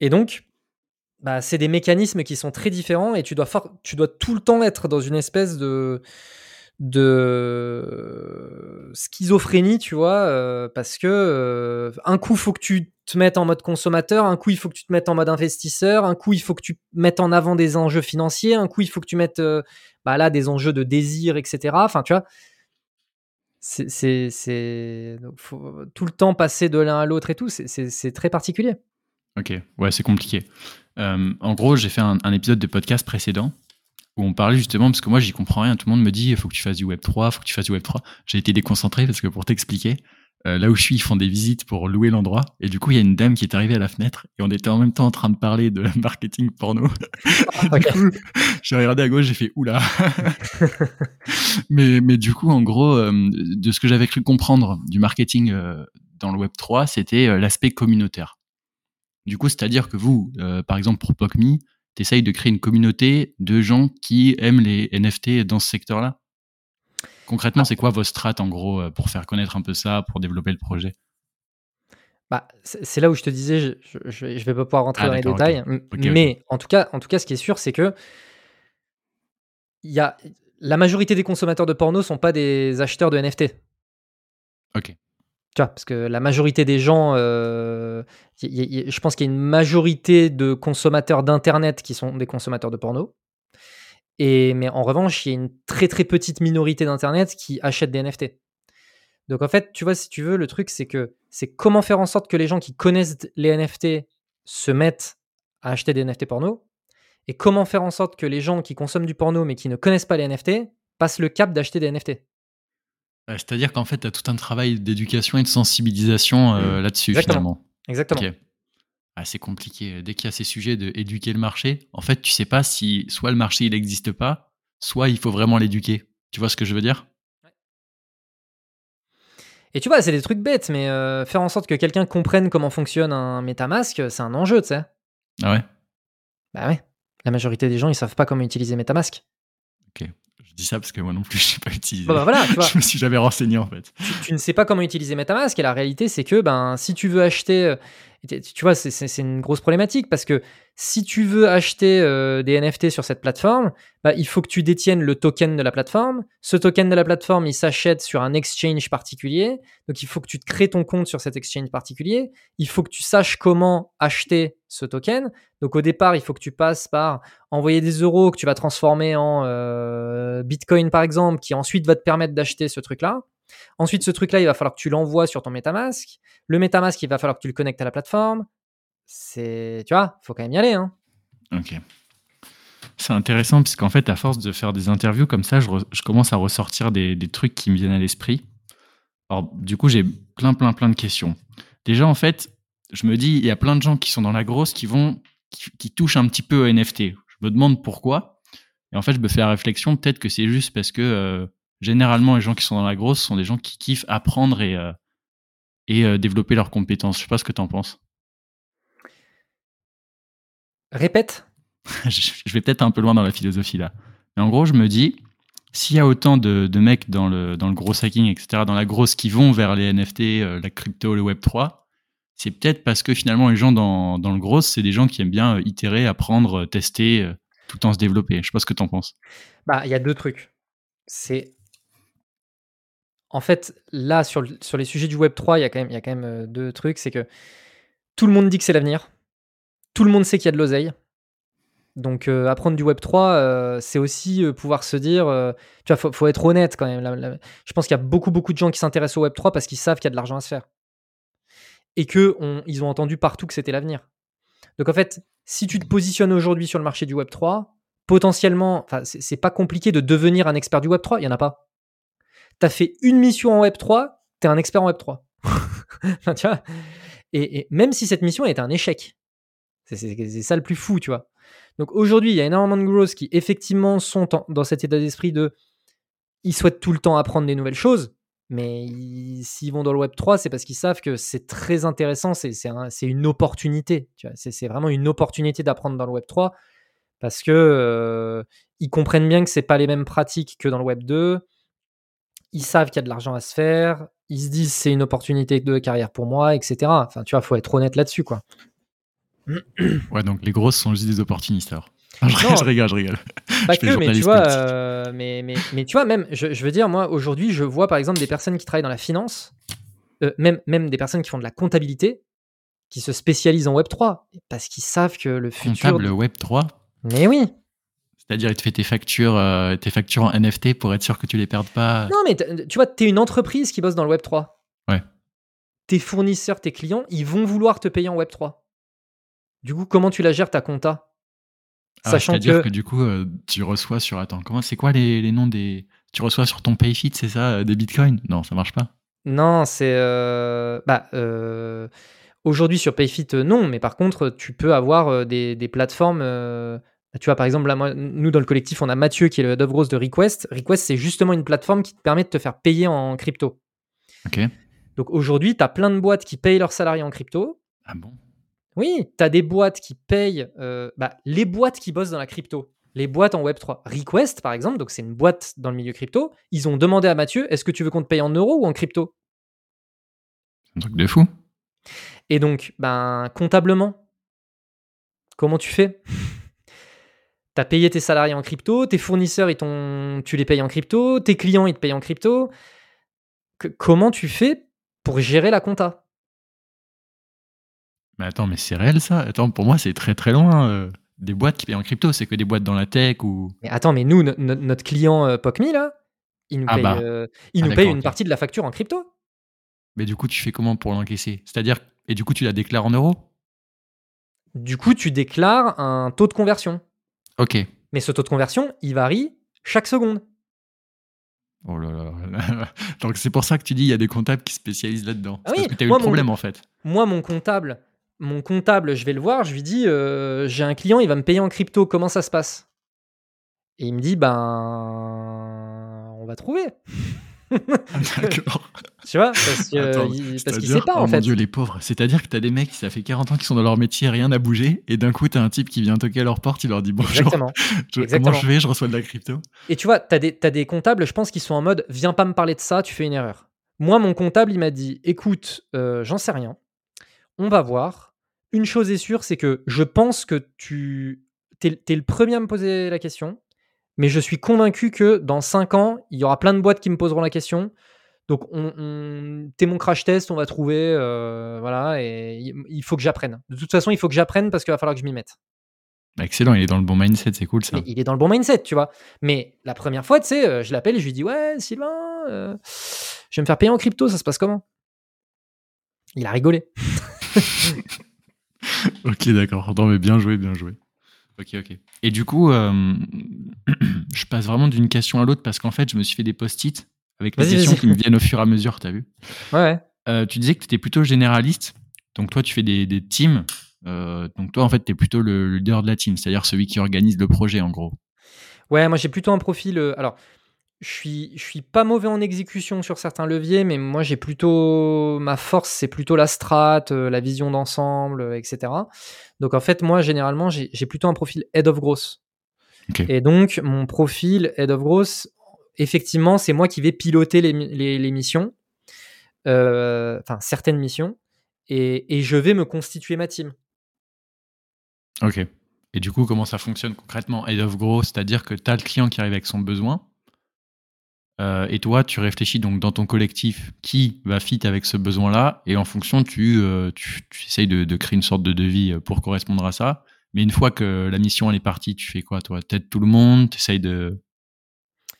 Et donc, bah, c'est des mécanismes qui sont très différents et tu dois, tout le temps être dans une espèce de, schizophrénie, tu vois, euh, parce que euh, un coup, il faut que tu te mettes en mode consommateur, un coup, il faut que tu te mettes en mode investisseur, un coup, il faut que tu mettes en avant des enjeux financiers, un coup, il faut que tu mettes euh, bah, là des enjeux de désir, etc. Enfin, tu vois, c'est, tout le temps passer de l'un à l'autre et tout, c'est très particulier. Ok, ouais, c'est compliqué. Euh, en gros, j'ai fait un, un épisode de podcast précédent où on parlait justement, parce que moi, j'y comprends rien. Tout le monde me dit, il faut que tu fasses du Web3, il faut que tu fasses du Web3. J'ai été déconcentré parce que pour t'expliquer, euh, là où je suis, ils font des visites pour louer l'endroit. Et du coup, il y a une dame qui est arrivée à la fenêtre et on était en même temps en train de parler de [laughs] marketing porno. Coup, j'ai regardé à gauche, j'ai fait oula. [laughs] mais, mais du coup, en gros, euh, de ce que j'avais cru comprendre du marketing dans le Web 3, c'était l'aspect communautaire. Du coup, c'est-à-dire que vous, euh, par exemple, pour PocMe, t'essayes de créer une communauté de gens qui aiment les NFT dans ce secteur-là? Concrètement, c'est quoi vos strates, en gros, euh, pour faire connaître un peu ça, pour développer le projet? Bah, c'est là où je te disais, je, je vais pas pouvoir rentrer Ah, dans les détails, mais en tout cas, en tout cas, ce qui est sûr, c'est que y a la majorité des consommateurs de porno sont pas des acheteurs de NFT. Ok. Tu vois, parce que la majorité des gens, euh, je pense qu'il y a une majorité de consommateurs d'internet qui sont des consommateurs de porno. Et mais en revanche, il y a une très très petite minorité d'internet qui achètent des NFT. Donc en fait, tu vois, si tu veux, le truc c'est que c'est comment faire en sorte que les gens qui connaissent les NFT se mettent à acheter des NFT porno, et comment faire en sorte que les gens qui consomment du porno mais qui ne connaissent pas les NFT passent le cap d'acheter des NFT. Ouais, C'est-à-dire qu'en fait, tu as tout un travail d'éducation et de sensibilisation euh, là-dessus, Mmh. Exactement. finalement. Exactement. Ah, c'est compliqué. Dès qu'il y a ces sujets d'éduquer le marché, en fait, tu sais pas si soit le marché il n'existe pas, soit il faut vraiment l'éduquer. Tu vois ce que je veux dire? Et tu vois, c'est des trucs bêtes, mais euh, faire en sorte que quelqu'un comprenne comment fonctionne un MetaMask, c'est un enjeu, tu sais. Ah ouais? Bah ouais. La majorité des gens, ils savent pas comment utiliser MetaMask. Ok. Je dis ça parce que moi non plus, [laughs] je sais pas utiliser. Bah, bah voilà, tu [laughs] vois. je me suis jamais renseigné en fait. tu, tu ne sais pas comment utiliser MetaMask et la réalité c'est que ben si tu veux acheter euh, tu vois c'est une grosse problématique parce que si tu veux acheter euh, des NFT sur cette plateforme, bah, il faut que tu détiennes le token de la plateforme. Ce token de la plateforme, il s'achète sur un exchange particulier. Donc, il faut que tu te crées ton compte sur cet exchange particulier. Il faut que tu saches comment acheter ce token. Donc, au départ, il faut que tu passes par envoyer des euros que tu vas transformer en euh, Bitcoin, par exemple, qui ensuite va te permettre d'acheter ce truc-là. Ensuite, ce truc-là, il va falloir que tu l'envoies sur ton MetaMask. Le MetaMask, il va falloir que tu le connectes à la plateforme c'est, tu vois, faut quand même y aller. Hein. Ok. C'est intéressant parce qu'en fait, à force de faire des interviews comme ça, je, commence à ressortir des, trucs qui me viennent à l'esprit. Alors, du coup, j'ai plein, plein, plein de questions. Déjà, en fait, je me dis, il y a plein de gens qui sont dans la grosse qui vont, qui, touchent un petit peu au NFT. Je me demande pourquoi. Et en fait, je me fais la réflexion, peut-être que c'est juste parce que euh, généralement, les gens qui sont dans la grosse sont des gens qui kiffent apprendre et, euh, et euh, développer leurs compétences. Je sais pas ce que tu en penses. Répète. [laughs] je vais peut-être un peu loin dans la philosophie là. Mais en gros, je me dis, s'il y a autant de, mecs dans le, dans le gros hacking, etc., dans la grosse qui vont vers les NFT, euh, la crypto, le Web 3, c'est peut-être parce que finalement, les gens dans, dans le gros, c'est des gens qui aiment bien euh, itérer, apprendre, euh, tester, tout en se développer. Je sais pas ce que tu en penses. Bah, il y a deux trucs. C'est. En fait, là, sur, sur les sujets du Web 3, il y a quand même, y a quand même deux trucs. C'est que tout le monde dit que c'est l'avenir tout le monde sait qu'il y a de l'oseille. Donc euh, apprendre du Web 3, euh, c'est aussi euh, pouvoir se dire, tu vois, faut, faut, être honnête quand même. je pense qu'il y a beaucoup beaucoup de gens qui s'intéressent au Web 3 parce qu'ils savent qu'il y a de l'argent à se faire et que ils ont entendu partout que c'était l'avenir. Donc en fait, si tu te positionnes aujourd'hui sur le marché du Web 3, potentiellement, c'est pas compliqué de devenir un expert du Web 3, il y en a pas. Tu as fait une mission en Web 3, tu es un expert en Web 3. [laughs] tu vois? Et, et même si cette mission est un échec, c'est ça le plus fou, tu vois. Donc aujourd'hui, il y a énormément de growth qui effectivement sont dans cet état d'esprit de ils souhaitent tout le temps apprendre des nouvelles choses, mais s'ils vont dans le Web 3, c'est parce qu'ils savent que c'est très intéressant, c'est une opportunité. C'est vraiment une opportunité d'apprendre dans le Web 3 parce que euh, ils comprennent bien que c'est pas les mêmes pratiques que dans le Web 2. Ils savent qu'il y a de l'argent à se faire. Ils se disent c'est une opportunité de carrière pour moi, etc. Enfin, tu vois, faut être honnête là-dessus, quoi. [clears throat] ouais, donc les grosses sont juste des opportunistes alors. je, rigole, je rigole. Pas [laughs] que, mais tu, vois, euh, mais, mais, mais, tu vois, même, je, veux dire, moi, aujourd'hui, je vois par exemple des personnes qui travaillent dans la finance, euh, même, même des personnes qui font de la comptabilité, qui se spécialisent en Web3, parce qu'ils savent que le futur. Comptable Web3 Mais oui c'est-à-dire, il te fait tes factures, euh, tes factures en NFT pour être sûr que tu les perdes pas. Non, mais tu vois, tu es une entreprise qui bosse dans le Web 3. Ouais. Tes fournisseurs, tes clients, ils vont vouloir te payer en Web 3. Du coup, comment tu la gères ta compta? Ah, Sachant que... que... du coup, euh, tu reçois sur. Attends, comment c'est quoi les, noms des. Tu reçois sur ton Payfit, c'est ça, euh, des bitcoins? Non, ça marche pas. Non, c'est. Euh, bah, aujourd'hui sur Payfit, non, mais par contre, tu peux avoir des, plateformes. Bah, tu vois, par exemple, là, nous dans le collectif, on a Mathieu qui est le head of growth de Request. Request, c'est justement une plateforme qui te permet de te faire payer en crypto. Ok. Donc aujourd'hui, tu as plein de boîtes qui payent leurs salariés en crypto. Ah bon? Oui, tu as des boîtes qui payent, euh, bah, les boîtes qui bossent dans la crypto, les boîtes en Web3. Request, par exemple, donc c'est une boîte dans le milieu crypto, ils ont demandé à Mathieu, est-ce que tu veux qu'on te paye en euros ou en crypto? Un truc de fou. Et donc, ben, comptablement, comment tu fais? [laughs] Tu as payé tes salariés en crypto, tes fournisseurs, ils tu les payes en crypto, tes clients, ils te payent en crypto. comment tu fais pour gérer la compta? Mais attends, mais c'est réel ça? Attends, pour moi, c'est très très loin. Euh, des boîtes qui payent en crypto, c'est que des boîtes dans la tech ou. Mais attends, mais nous, notre client euh, PocMe, là, il nous ah paye, bah. euh, il ah, nous paye une partie de la facture en crypto. Mais du coup, tu fais comment pour l'encaisser? C'est-à-dire, et du coup, tu la déclares en euros? Du coup, tu déclares un taux de conversion. Ok. Mais ce taux de conversion, il varie chaque seconde. Oh là là. Donc c'est pour ça que tu dis il y a des comptables qui spécialisent là-dedans. Ah parce que tu as eu le problème en fait. Moi, mon comptable, mon comptable, je vais le voir, je lui dis euh, j'ai un client, il va me payer en crypto, comment ça se passe? Et il me dit ben on va trouver. D'accord. [laughs] tu vois Parce qu'il sait pas oh en fait. Mon Dieu, les pauvres. C'est-à-dire que tu as des mecs, ça fait 40 ans qu'ils sont dans leur métier, rien n'a bougé, et d'un coup, tu as un type qui vient toquer à leur porte, il leur dit bonjour. Exactement. [laughs] Comment je vais Je reçois de la crypto. Et tu vois, tu as, as, des comptables, je pense, qui sont en mode viens pas me parler de ça, tu fais une erreur. Moi, mon comptable, il m'a dit écoute, euh, j'en sais rien, on va voir, une chose est sûre, c'est que je pense que tu es, le premier à me poser la question, mais je suis convaincu que dans 5 ans, il y aura plein de boîtes qui me poseront la question. Donc, on, t'es mon crash test, on va trouver, euh, voilà, et il faut que j'apprenne. De toute façon, il faut que j'apprenne parce qu'il va falloir que je m'y mette. Excellent, il est dans le bon mindset, c'est cool ça. il est dans le bon mindset, tu vois. Mais la première fois, tu sais, euh, je l'appelle et je lui dis Ouais, Sylvain, euh, je vais me faire payer en crypto, ça se passe comment? Il a rigolé. [laughs] [laughs] ok, d'accord. Non, mais bien joué, bien joué. Ok, ok. Et du coup, euh, [clears throat] je passe vraiment d'une question à l'autre parce qu'en fait, je me suis fait des post-it avec les questions qui me viennent au fur et à mesure, t'as vu? Ouais. Euh, tu disais que tu étais plutôt généraliste. Donc, toi, tu fais des, des teams. Euh, donc, toi, en fait, tu es plutôt le leader de la team, c'est-à-dire celui qui organise le projet, en gros. Ouais, moi, j'ai plutôt un profil. alors, je suis, je suis pas mauvais en exécution sur certains leviers, mais moi j'ai plutôt ma force, c'est plutôt la strat, euh, la vision d'ensemble, euh, etc. Donc en fait, moi généralement j'ai plutôt un profil head of growth. Et donc mon profil head of growth, effectivement, c'est moi qui vais piloter les, les, missions, euh, enfin certaines missions, et, et je vais me constituer ma team. Ok. Et du coup, comment ça fonctionne concrètement Head of growth, c'est-à-dire que tu as le client qui arrive avec son besoin, euh, et toi, tu réfléchis donc dans ton collectif qui va fit avec ce besoin-là, et en fonction, tu, euh, tu, essayes de, créer une sorte de devis euh, pour correspondre à ça. Mais une fois que la mission elle est partie, tu fais quoi, toi? T'aides tout le monde? Tu essayes de,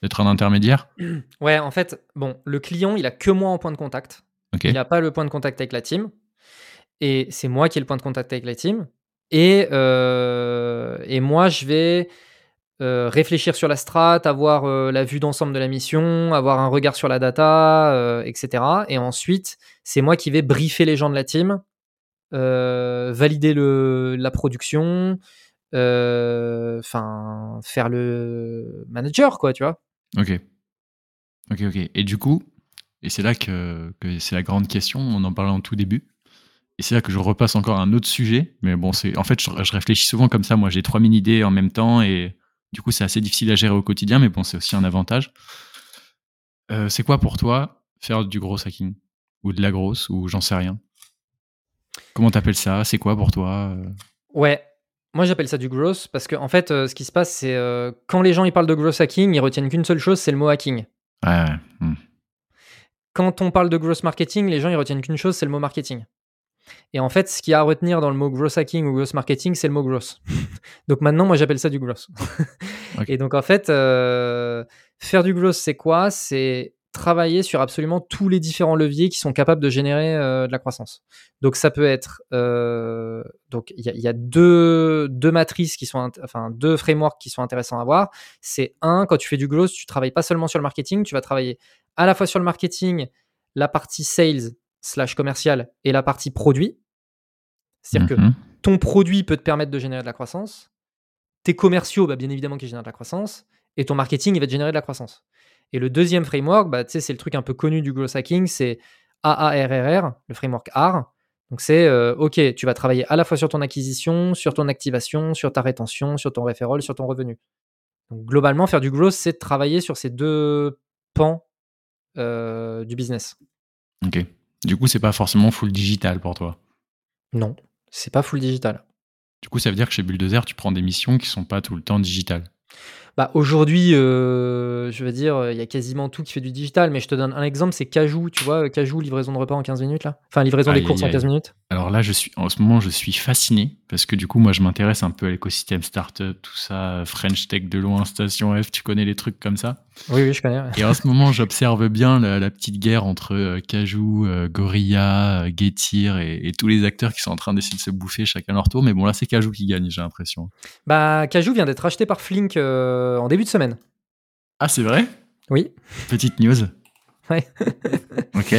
d'être un intermédiaire? [clears throat] Ouais, en fait, bon, le client, il a que moi en point de contact. Il n'a pas le point de contact avec la team. Et c'est moi qui ai le point de contact avec la team. Et, et moi, je vais euh, réfléchir sur la strat, avoir euh, la vue d'ensemble de la mission, avoir un regard sur la data, euh, etc. Et ensuite, c'est moi qui vais briefer les gens de la team, valider le, la production, enfin faire le manager, quoi, tu vois. Ok. Ok, ok. Et du coup, et c'est là que, c'est la grande question, on en parlait en tout début. Et c'est là que je repasse encore un autre sujet. Mais bon, c'est en fait, je, je réfléchis souvent comme ça. Moi, j'ai 3000 idées en même temps et du coup, c'est assez difficile à gérer au quotidien, mais bon, c'est aussi un avantage. Euh, c'est quoi pour toi faire du gros hacking? Ou de la grosse Ou j'en sais rien? Comment t'appelles ça? C'est quoi pour toi euh? Ouais, moi j'appelle ça du gross parce qu'en en fait, euh, ce qui se passe, c'est quand les gens ils parlent de gross hacking, ils retiennent qu'une seule chose, c'est le mot hacking. Ouais, hmm. Quand on parle de gross marketing, les gens ils retiennent qu'une chose, c'est le mot marketing. Et en fait, ce qu'il y a à retenir dans le mot gross hacking ou gross marketing, c'est le mot gross. [laughs] donc maintenant, moi, j'appelle ça du gross. [laughs] Et donc, en fait, euh, faire du gross, c'est quoi? C'est travailler sur absolument tous les différents leviers qui sont capables de générer euh, de la croissance. Donc, ça peut être. Euh, donc, il y, a deux, deux matrices qui sont. Enfin, deux frameworks qui sont intéressants à voir. C'est un, quand tu fais du gross, tu travailles pas seulement sur le marketing, tu vas travailler à la fois sur le marketing, la partie sales slash commercial et la partie produit. C'est-à-dire que mhm. ton produit peut te permettre de générer de la croissance, tes commerciaux, bah, bien évidemment, qui génèrent de la croissance, et ton marketing, il va te générer de la croissance. Et le deuxième framework, bah, c'est le truc un peu connu du growth hacking, c'est AARRR, le framework AR. Donc c'est, euh, OK, tu vas travailler à la fois sur ton acquisition, sur ton activation, sur ta rétention, sur ton referral, sur ton revenu. Donc globalement, faire du growth, c'est travailler sur ces deux pans euh, du business. OK. Du coup, c'est pas forcément full digital pour toi. Non, c'est pas full digital. Du coup, ça veut dire que chez Bulldozer, tu prends des missions qui sont pas tout le temps digitales. Bah, aujourd'hui, euh, je veux dire, il y a quasiment tout qui fait du digital, mais je te donne un exemple, c'est Cajou, tu vois, Cajou, livraison de repas en 15 minutes, là? Enfin, livraison des courses en 15 minutes. Alors là, je suis, en ce moment, je suis fasciné, parce que du coup, moi, je m'intéresse un peu à l'écosystème startup, tout ça, French Tech de loin, Station F, tu connais les trucs comme ça Oui, oui, je connais. Et en ce moment, j'observe bien la, petite guerre entre euh, Cajou, euh, Gorilla, Getir et, tous les acteurs qui sont en train d'essayer de se bouffer chacun leur tour, mais bon, là, c'est Cajou qui gagne, j'ai l'impression. Bah, Cajou vient d'être acheté par Flink en début de semaine. Ah, c'est vrai? Oui. Petite news. Ouais. [laughs] ok.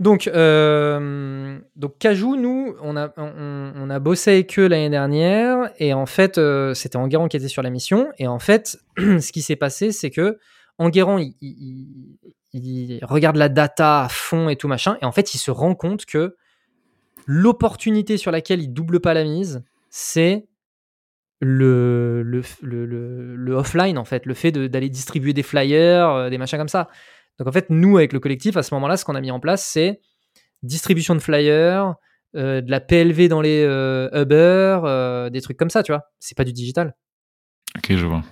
Donc, euh, donc Cajou, nous, on a, on, a bossé avec eux l'année dernière, et en fait, euh, c'était Enguerrand qui était sur la mission, et en fait, [clears throat] ce qui s'est passé, c'est que Enguerrand, il, regarde la data à fond et tout machin, et en fait, il se rend compte que l'opportunité sur laquelle il double pas la mise, c'est le, le, le, le, offline, en fait, le fait d'aller distribuer des flyers, euh, des machins comme ça. Donc en fait, nous, avec le collectif, à ce moment-là, ce qu'on a mis en place, c'est distribution de flyers, de la PLV dans les Uber, des trucs comme ça, tu vois. C'est pas du digital. Ok, je vois.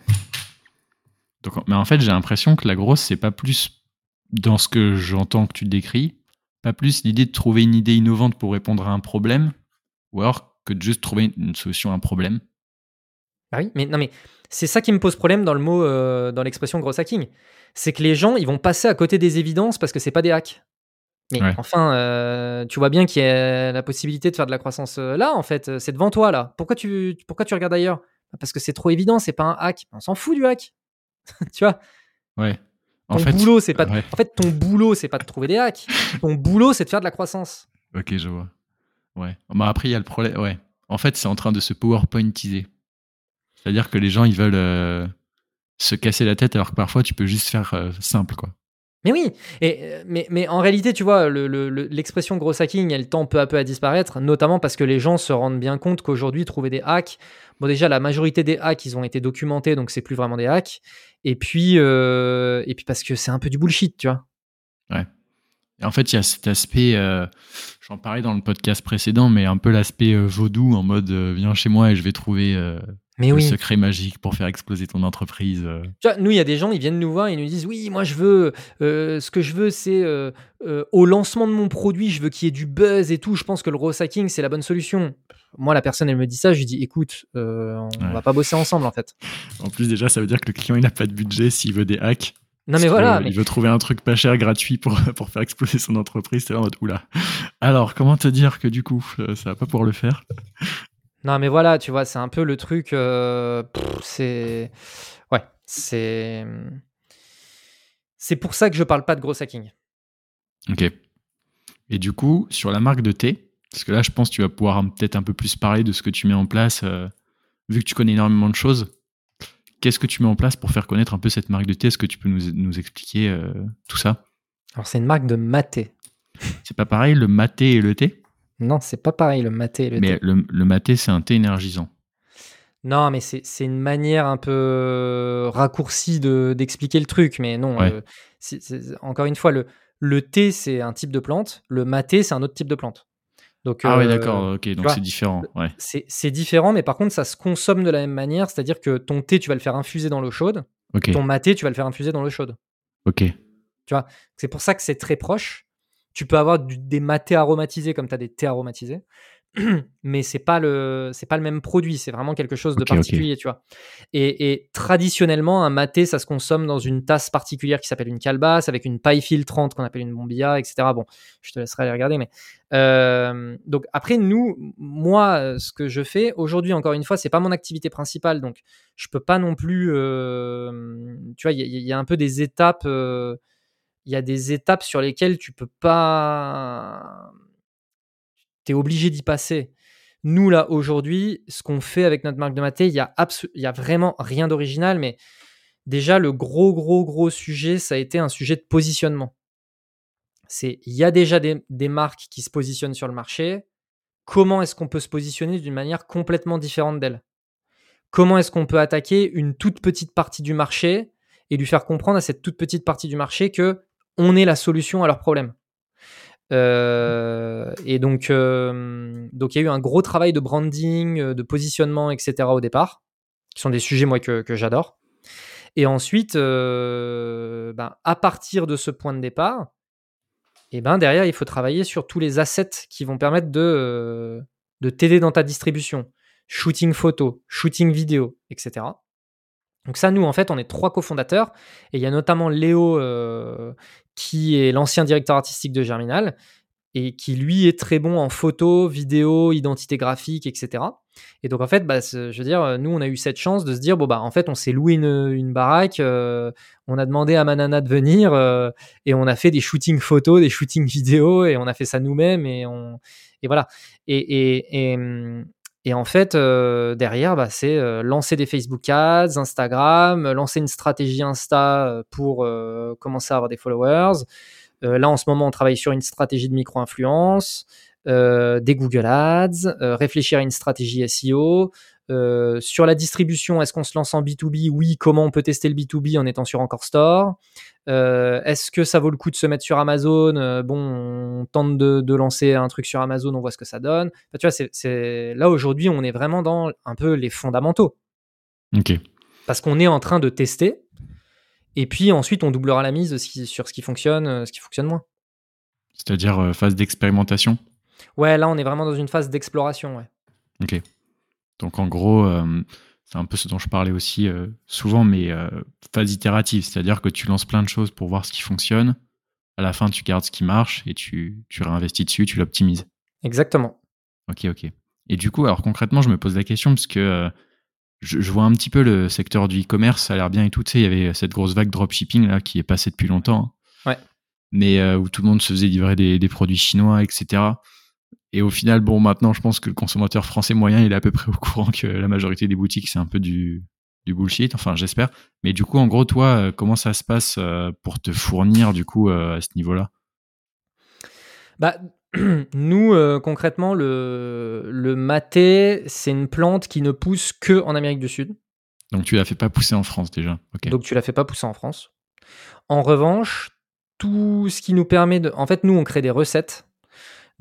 Donc, mais en fait, j'ai l'impression que la grosse, c'est pas plus dans ce que j'entends que tu décris, pas plus l'idée de trouver une idée innovante pour répondre à un problème, ou alors que de juste trouver une solution à un problème. Bah oui, mais non, mais c'est ça qui me pose problème dans le mot, euh, dans l'expression gros hacking. C'est que les gens, ils vont passer à côté des évidences parce que c'est pas des hacks. Mais enfin, euh, tu vois bien qu'il y a la possibilité de faire de la croissance euh, là, en fait. C'est devant toi, là. Pourquoi tu, pourquoi tu regardes ailleurs? Bah, Parce que c'est trop évident, c'est pas un hack. On s'en fout du hack. [laughs] tu vois? Ouais. En ton fait, boulot, c'est pas. En fait, ton boulot, c'est pas de trouver des hacks. Ton boulot, c'est de faire de la croissance. Ok, je vois. Ouais. Bah, après, il y a le problème. Ouais. En fait, c'est en train de se PowerPointiser. C'est-à-dire que les gens, ils veulent euh, se casser la tête alors que parfois, tu peux juste faire euh, simple, quoi. Mais oui, euh, mais, mais en réalité, tu vois, l'expression le, gros hacking, elle tend peu à peu à disparaître, notamment parce que les gens se rendent bien compte qu'aujourd'hui, trouver des hacks, bon déjà, la majorité des hacks, ils ont été documentés, donc c'est plus vraiment des hacks, et puis, et puis parce que c'est un peu du bullshit, tu vois. Ouais. Et en fait, il y a cet aspect, j'en parlais dans le podcast précédent, mais un peu l'aspect vaudou, en mode, viens chez moi et je vais trouver mais le secret magique pour faire exploser ton entreprise. Euh. Tu vois, nous, il y a des gens, ils viennent nous voir, ils nous disent Oui, moi, je veux, euh, ce que je veux, c'est euh, au lancement de mon produit, je veux qu'il y ait du buzz et tout. Je pense que le raw hacking, c'est la bonne solution. Moi, la personne, elle me dit ça, je lui dis Écoute, on va pas bosser ensemble, en fait. En plus, déjà, ça veut dire que le client, il n'a pas de budget s'il veut des hacks. Non, mais voilà. Il veut trouver un truc pas cher, gratuit pour, [laughs] pour faire exploser son entreprise. C'est en mode Oula. Alors, comment te dire que du coup, ça va pas pouvoir le faire? Non, mais voilà, tu vois, c'est un peu le truc. Euh, c'est. Ouais, c'est. C'est pour ça que je parle pas de gros hacking. Ok. Et du coup, sur la marque de thé, parce que là, je pense que tu vas pouvoir peut-être un peu plus parler de ce que tu mets en place, euh, vu que tu connais énormément de choses. Qu'est-ce que tu mets en place pour faire connaître un peu cette marque de thé? Est-ce que tu peux nous, nous expliquer euh, tout ça? Alors, c'est une marque de maté. C'est pas pareil, le maté et le thé? Non, c'est pas pareil le maté le mais le, le maté, c'est un thé énergisant. Non, mais c'est une manière un peu raccourcie d'expliquer le truc. Mais non, euh, encore une fois, le, le thé, c'est un type de plante. Le maté, c'est un autre type de plante. Donc, ah oui, euh, d'accord, ok, donc c'est différent. Ouais. C'est différent, mais par contre, ça se consomme de la même manière. C'est-à-dire que ton thé, tu vas le faire infuser dans l'eau chaude. Ton maté, tu vas le faire infuser dans l'eau chaude. Ok. Tu vois, c'est pour ça que c'est très proche. Tu peux avoir des matés aromatisés comme tu as des thés aromatisés, [clears throat] mais c'est pas le c'est pas le même produit, c'est vraiment quelque chose de particulier, tu vois. Et, traditionnellement, un maté, ça se consomme dans une tasse particulière qui s'appelle une calebasse, avec une paille filtrante qu'on appelle une bombilla, etc. Bon, je te laisserai aller regarder, mais euh, donc après nous, moi, ce que je fais aujourd'hui, encore une fois, c'est pas mon activité principale, donc je peux pas non plus, euh, tu vois, il y, a un peu des étapes. Euh, il y a des étapes sur lesquelles tu peux pas. Tu es obligé d'y passer. Nous, là, aujourd'hui, ce qu'on fait avec notre marque de maté, il y a, a vraiment rien d'original, mais déjà, le gros, gros, gros sujet, ça a été un sujet de positionnement. C'est il y a déjà des marques qui se positionnent sur le marché. Comment est-ce qu'on peut se positionner d'une manière complètement différente d'elles? Comment est-ce qu'on peut attaquer une toute petite partie du marché et lui faire comprendre à cette toute petite partie du marché que on est la solution à leurs problèmes. Euh, et donc, euh, donc il y a eu un gros travail de branding, euh, de positionnement, etc. au départ, qui sont des sujets moi que, j'adore. Et ensuite, ben, à partir de ce point de départ, et ben derrière, il faut travailler sur tous les assets qui vont permettre de, de t'aider dans ta distribution. Shooting photo, shooting vidéo, etc. Donc ça, nous, en fait, on est trois cofondateurs. Et il y a notamment Léo, euh, qui est l'ancien directeur artistique de Germinal, et qui, lui, est très bon en photo, vidéo, identité graphique, etc. Et donc, en fait, bah, je veux dire, nous, on a eu cette chance de se dire, bon, bah, en fait, on s'est loué une, baraque, euh, on a demandé à Manana de venir, euh, et on a fait des shootings photos, des shootings [laughs] vidéo, et on a fait ça nous-mêmes, et, on, et voilà. Et, hum, et en fait, euh, derrière, bah, c'est euh, lancer des Facebook Ads, Instagram, lancer une stratégie Insta euh, pour commencer à avoir des followers. là, en ce moment, on travaille sur une stratégie de micro-influence, des Google Ads, réfléchir à une stratégie SEO, Euh, sur la distribution, est-ce qu'on se lance en B2B Oui, comment on peut tester le B2B en étant sur Encore Store? Euh, Est-ce que ça vaut le coup de se mettre sur Amazon? Euh, Bon, on tente de, lancer un truc sur Amazon, on voit ce que ça donne. tu vois, là aujourd'hui, on est vraiment dans un peu les fondamentaux. Ok. Parce qu'on est en train de tester, et puis ensuite, on doublera la mise sur ce qui fonctionne, ce qui fonctionne moins. C'est-à-dire phase d'expérimentation? Ouais, là, on est vraiment dans une phase d'exploration. Ouais. Ok. Donc en gros, euh, c'est un peu ce dont je parlais aussi euh, souvent, mais euh, phase itérative, c'est-à-dire que tu lances plein de choses pour voir ce qui fonctionne. À la fin, tu gardes ce qui marche et tu, tu réinvestis dessus, tu l'optimises. Exactement. Ok, ok. Et du coup, alors concrètement, je me pose la question parce que je, vois un petit peu le secteur du e-commerce, ça a l'air bien et tout. Tu sais, il y avait cette grosse vague dropshipping là qui est passée depuis longtemps. Hein. Ouais. Mais où tout le monde se faisait livrer des, des produits chinois, etc. Et au final, bon, maintenant, je pense que le consommateur français moyen, il est à peu près au courant que la majorité des boutiques, c'est un peu du, du bullshit. Enfin, j'espère. Mais du coup, en gros, toi, euh, comment ça se passe euh, pour te fournir, du coup, euh, à ce niveau-là? Bah, [clears throat] nous, concrètement, le, le maté, c'est une plante qui ne pousse que en Amérique du Sud. Donc, tu la fais pas pousser en France déjà. Donc, tu la fais pas pousser en France. En revanche, tout ce qui nous permet de. En fait, nous, on crée des recettes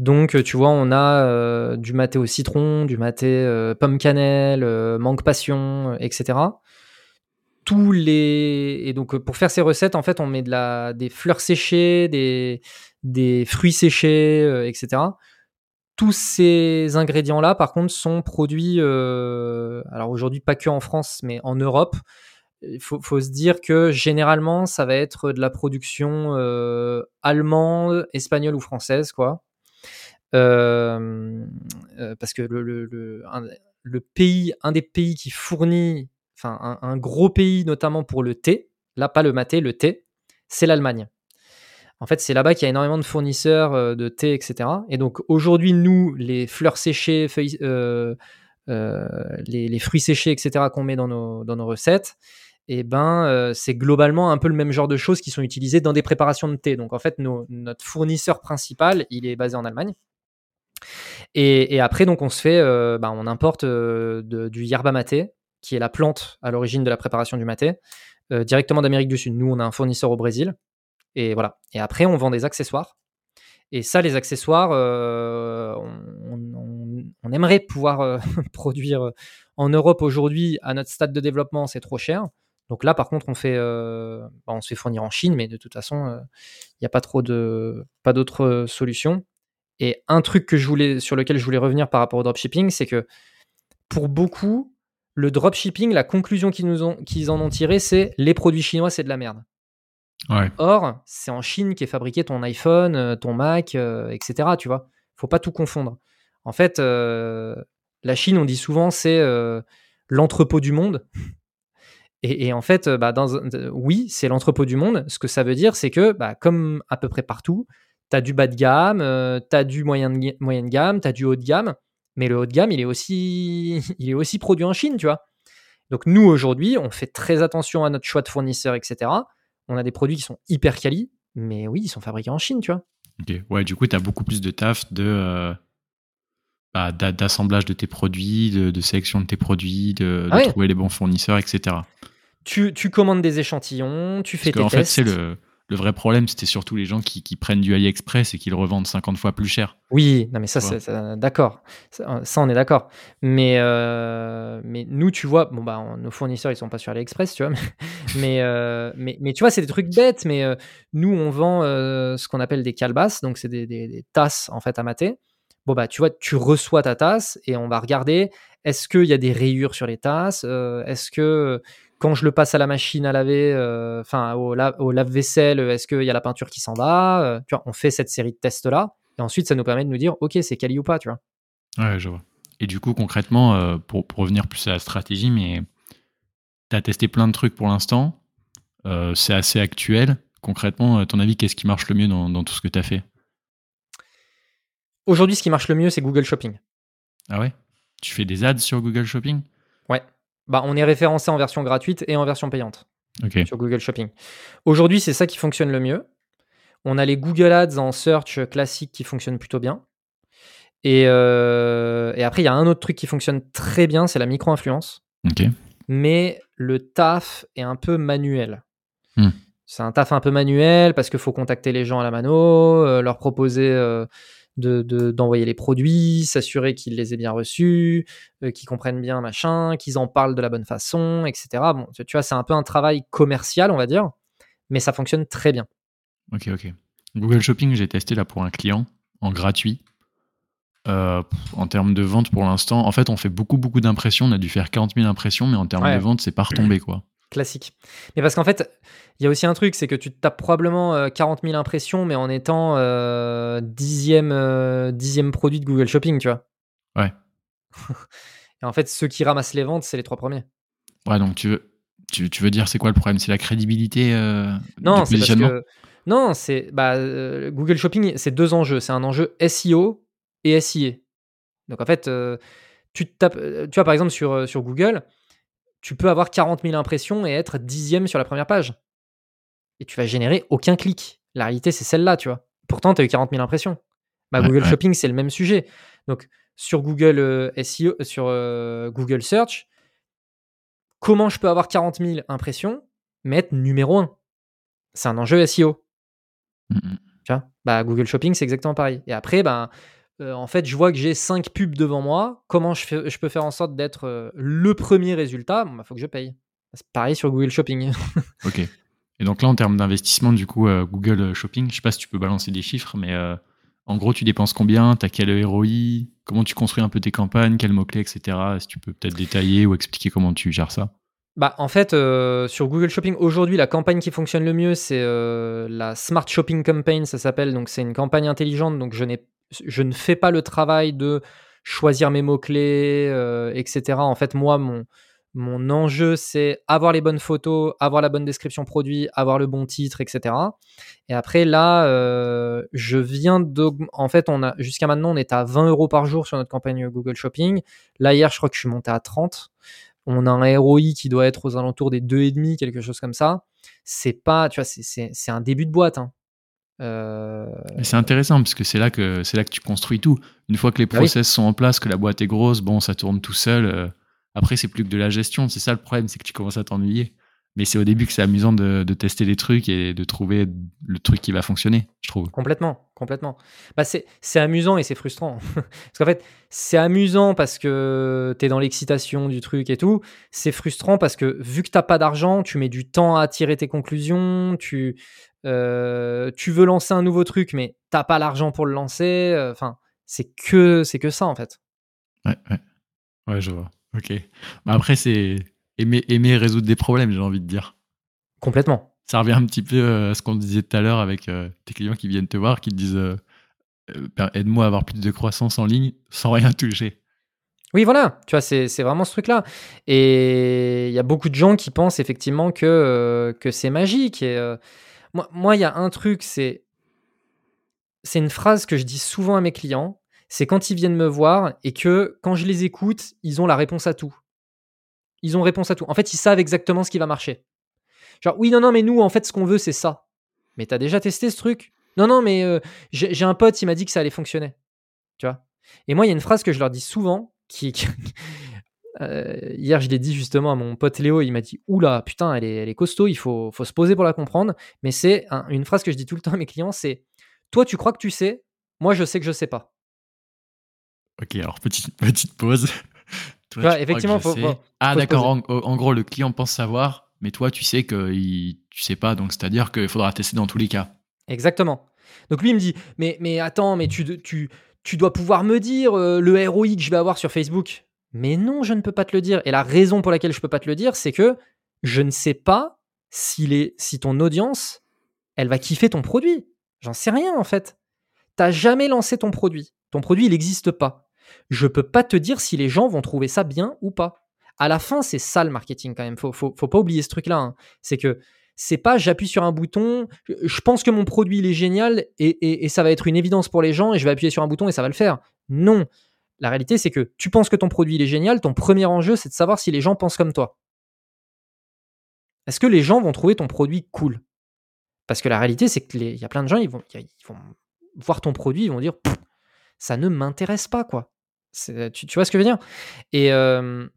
donc, tu vois, on a euh, du maté au citron, du maté euh, pomme cannelle, euh, mangue passion, etc. Tous les et donc pour faire ces recettes, en fait, on met de la des fleurs séchées, des des fruits séchés, etc. Tous ces ingrédients-là, par contre, sont produits. alors aujourd'hui, pas que en France, mais en Europe. Il faut, faut, se dire que généralement, ça va être de la production allemande, espagnole ou française, quoi. Parce que le, le, pays, un des pays qui fournit, enfin un, gros pays notamment pour le thé, là pas le maté, le thé, c'est l'Allemagne. En fait, c'est là-bas qu'il y a énormément de fournisseurs de thé, etc. Et donc aujourd'hui, nous, les fleurs séchées, les, fruits séchés, etc., qu'on met dans nos, dans nos recettes, et eh ben, c'est globalement un peu le même genre de choses qui sont utilisées dans des préparations de thé. Donc en fait, nos, notre fournisseur principal, il est basé en Allemagne. Et, après, on se fait, euh, bah, on importe euh, du yerba maté, qui est la plante à l'origine de la préparation du maté, euh, directement d'Amérique du Sud. Nous, on a un fournisseur au Brésil. Et voilà. Et après, on vend des accessoires. Et ça, les accessoires, on, aimerait pouvoir [laughs] produire en Europe aujourd'hui. À notre stade de développement, c'est trop cher. Donc là, par contre, on bah, se fait fournir en Chine, mais de toute façon, il n'y a pas trop de, pas d'autres solutions. Et un truc que je voulais, sur lequel je voulais revenir par rapport au dropshipping, c'est que pour beaucoup, le dropshipping, la conclusion qu'ils, nous ont, qu'ils en ont tiré, c'est les produits chinois, c'est de la merde. Or, c'est en Chine qu'est fabriqué ton iPhone, euh, ton Mac, euh, etc. Tu vois, faut pas tout confondre. En fait, euh, la Chine, on dit souvent, c'est l'entrepôt du monde. [laughs] Et, en fait, bah, dans, oui, c'est l'entrepôt du monde. Ce que ça veut dire, c'est que, bah, comme à peu près partout, tu as du bas de gamme, euh, tu as du moyen de, moyenne gamme, tu as du haut de gamme, mais le haut de gamme, il est aussi, [laughs] il est aussi produit en Chine, tu vois. Donc nous, aujourd'hui, on fait très attention à notre choix de fournisseurs, etc. On a des produits qui sont hyper quali, mais oui, ils sont fabriqués en Chine, tu vois. Ok, ouais, du coup, tu as beaucoup plus de taf de, euh, bah, d'assemblage de tes produits, de, sélection de tes produits, de, trouver les bons fournisseurs, etc. Tu, tu commandes des échantillons, tu fais tes en fait, c'est le, le vrai problème, c'était surtout les gens qui, prennent du AliExpress et qui le revendent 50 fois plus cher. Oui, non mais ça, c'est d'accord. Ça, on est d'accord. Mais, euh, mais nous, tu vois, bon, bah, nos fournisseurs, ils sont pas sur AliExpress, tu vois. [laughs] Mais, euh, mais, mais, tu vois, c'est des trucs bêtes. Mais euh, nous, on vend ce qu'on appelle des calbasses. Donc, c'est des, tasses, en fait, à mater. Bon, bah, tu vois, tu reçois ta tasse et on va regarder est-ce qu'il y a des rayures sur les tasses Est-ce que quand je le passe à la machine à laver, euh, enfin au, lave-vaisselle, est-ce qu'il y a la peinture qui s'en va euh, tu vois, On fait cette série de tests-là, et ensuite ça nous permet de nous dire, ok, c'est quali ou pas, tu vois. Ouais, je vois. Et du coup, concrètement, euh, pour, revenir plus à la stratégie, mais tu as testé plein de trucs pour l'instant, c'est assez actuel. Concrètement, à ton avis, qu'est-ce qui marche le mieux dans, dans tout ce que tu as fait? Aujourd'hui, ce qui marche le mieux, c'est Google Shopping. Ah ouais? Tu fais des ads sur Google Shopping? Bah, on est référencé en version gratuite et en version payante sur Google Shopping. Aujourd'hui, c'est ça qui fonctionne le mieux. On a les Google Ads en search classique qui fonctionnent plutôt bien. Et, euh, et après, il y a un autre truc qui fonctionne très bien, c'est la micro-influence. Mais le taf est un peu manuel. Hmm. C'est un taf un peu manuel parce qu'il faut contacter les gens à la mano, euh, leur proposer euh, de- de- d'envoyer les produits, s'assurer qu'ils les aient bien reçus, euh, qu'ils comprennent bien machin, qu'ils en parlent de la bonne façon, etc. Bon, tu tu vois, c'est un peu un travail commercial, on va dire, mais ça fonctionne très bien. Ok, ok. Google Shopping, j'ai testé là pour un client en gratuit. Euh, en termes de vente pour l'instant, en fait, on fait beaucoup, beaucoup d'impressions. On a dû faire 40 000 impressions, mais en termes Ouais. de vente, c'est pas retombé, quoi. Classique. Mais parce qu'en fait, il y a aussi un truc, c'est que tu te tapes probablement euh, 40 000 impressions, mais en étant euh, dixième, euh, dixième produit de Google Shopping, tu vois. Ouais. [laughs] Et en fait, ceux qui ramassent les ventes, c'est les trois premiers. Ouais, donc tu veux, tu, tu veux dire, c'est quoi le problème? C'est la crédibilité euh, Non, c'est parce positionnement? que non, c'est bah, euh, Google Shopping, c'est deux enjeux. C'est un enjeu SEO et SIA. Donc en fait, euh, tu tapes, euh, tu vois par exemple sur euh, sur Google, tu peux avoir 40 000 impressions et être dixième sur la première page, et tu vas générer aucun clic. La réalité, c'est celle-là, tu vois. Pourtant, tu as eu 40 000 impressions. Bah, Google ouais. Shopping, c'est le même sujet. Donc sur Google euh, SEO, euh, sur euh, Google Search, comment je peux avoir 40 000 impressions mais être numéro 1 C'est un enjeu SEO. Mm, mm. Tu vois? Bah, Google Shopping, c'est exactement pareil. Et après, ben, euh, en fait, je vois que j'ai 5 pubs devant moi. Comment je, fais, je peux faire en sorte d'être euh, le premier résultat? Il faut que je paye. C'est pareil sur Google Shopping. [laughs] Ok. Et donc là, en termes d'investissement, du coup, euh, Google Shopping, je sais pas si tu peux balancer des chiffres, mais en gros, tu dépenses combien? T'as quel ROI Comment tu construis un peu tes campagnes? Quels mots-clés, etc. Si tu peux peut-être détailler ou expliquer comment tu gères ça? Bah, en fait, euh, sur Google Shopping, aujourd'hui, la campagne qui fonctionne le mieux, c'est euh, la Smart Shopping Campaign, ça s'appelle. Donc, c'est une campagne intelligente. Donc, je, n'ai- je ne fais pas le travail de choisir mes mots-clés, euh, etc. En fait, moi, mon, enjeu, c'est avoir les bonnes photos, avoir la bonne description produit, avoir le bon titre, etc. Et après, là, euh, je viens d'aug- En fait, on a jusqu'à maintenant, on est à 20 euros par jour sur notre campagne Google Shopping. Là, hier, je crois que je suis monté à 30. On a un ROI qui doit être aux alentours des 2,5, quelque chose comme ça. C'est pas, tu vois, c'est un début de boîte. hein. Euh, c'est intéressant parce que c'est là que c'est là que tu construis tout. Une fois que les oui. process sont en place, que la boîte est grosse, bon, ça tourne tout seul. euh, après, c'est plus que de la gestion. C'est ça le problème, c'est que tu commences à t'ennuyer. Mais c'est au début que c'est amusant de, de tester les trucs et de trouver le truc qui va fonctionner, je trouve. Complètement, complètement. Bah c'est, c'est amusant et c'est frustrant. [laughs] parce qu'en fait, c'est amusant parce que tu es dans l'excitation du truc et tout. C'est frustrant parce que vu que t'as pas d'argent, tu mets du temps à tirer tes conclusions, tu, euh, tu veux lancer un nouveau truc, mais t'as pas l'argent pour le lancer. euh, Enfin, c'est que, c'est que ça en fait. Ouais, ouais. Ouais, je vois. Ok. Bah après, c'est aimer, aimer résoudre des problèmes, j'ai envie de dire. Complètement. Ça revient un petit peu euh, à ce qu'on disait tout à l'heure avec tes clients qui viennent te voir, qui te disent euh, per- aide-moi à avoir plus de croissance en ligne sans rien toucher. Oui, voilà, tu vois, c'est c'est vraiment ce truc-là. Et il y a beaucoup de gens qui pensent effectivement que, euh, que c'est magique. Et euh, moi, il y a un truc, c'est c'est une phrase que je dis souvent à mes clients. C'est quand ils viennent me voir et que quand je les écoute, ils ont la réponse à tout. Ils ont réponse à tout. En fait, ils savent exactement ce qui va marcher. Genre, oui, non, non, mais nous, en fait, ce qu'on veut, c'est ça. Mais t'as déjà testé ce truc? Non, non, mais euh, j'ai un pote, il m'a dit que ça allait fonctionner. Tu vois? Et moi, il y a une phrase que je leur dis souvent qui- Euh, hier, je l'ai dit justement à mon pote Léo, il m'a dit Oula, putain, elle est, elle est costaud, il faut, faut se poser pour la comprendre. Mais c'est un- une phrase que je dis tout le temps à mes clients c'est Toi, tu crois que tu sais, moi, je sais que je sais pas. Ok, alors petite, petite pause. [laughs] Toi, Ouais, effectivement, faut- faut- ah, d'accord. En, en gros, le client pense savoir, mais toi, tu sais que il, tu sais pas, donc c'est-à-dire qu'il faudra tester dans tous les cas. Exactement. Donc lui, il me dit Mais, mais attends, mais tu, tu, tu dois pouvoir me dire euh, le ROI que je vais avoir sur Facebook? Mais non, je ne peux pas te le dire. Et la raison pour laquelle je peux pas te le dire, c'est que je ne sais pas si, ton audience, elle va kiffer ton produit. J'en sais rien en fait. T'as jamais lancé ton produit. Ton produit, il n'existe pas. Je peux pas te dire si les gens vont trouver ça bien ou pas. À la fin, c'est ça le marketing quand même. Faut, faut, faut pas oublier ce truc-là. hein. C'est que c'est pas j'appuie sur un bouton, je- pense que mon produit il est génial et ça va être une évidence pour les gens et je vais appuyer sur un bouton et ça va le faire. Non. La réalité, c'est que tu penses que ton produit est génial, ton premier enjeu, c'est de savoir si les gens pensent comme toi. Est-ce que les gens vont trouver ton produit cool? Parce que la réalité, c'est qu'il y a plein de gens, ils vont, voir ton produit, ils vont dire ça ne m'intéresse pas, quoi. Tu, vois ce que je veux dire? Et, euh,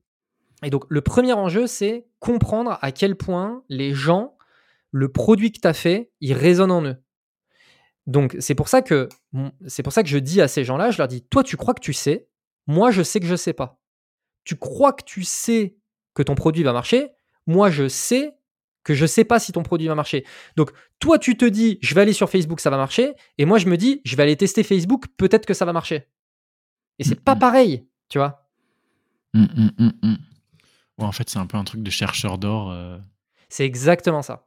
et donc, le premier enjeu, c'est comprendre à quel point les gens, le produit que tu as fait, il résonne en eux. Donc, c'est pour c'est pour ça que je dis à ces gens-là, je leur dis, toi, tu crois que tu sais, moi, je sais que je sais pas. Tu crois que tu sais que ton produit va marcher, moi, je sais que je sais pas si ton produit va marcher. Donc, toi, tu te dis, je vais aller sur Facebook, ça va marcher, et moi, je me dis, je vais aller tester Facebook, peut-être que ça va marcher. Et c'est pas pareil, tu vois. en fait, c'est un peu un truc de chercheur d'or. Euh. C'est exactement ça.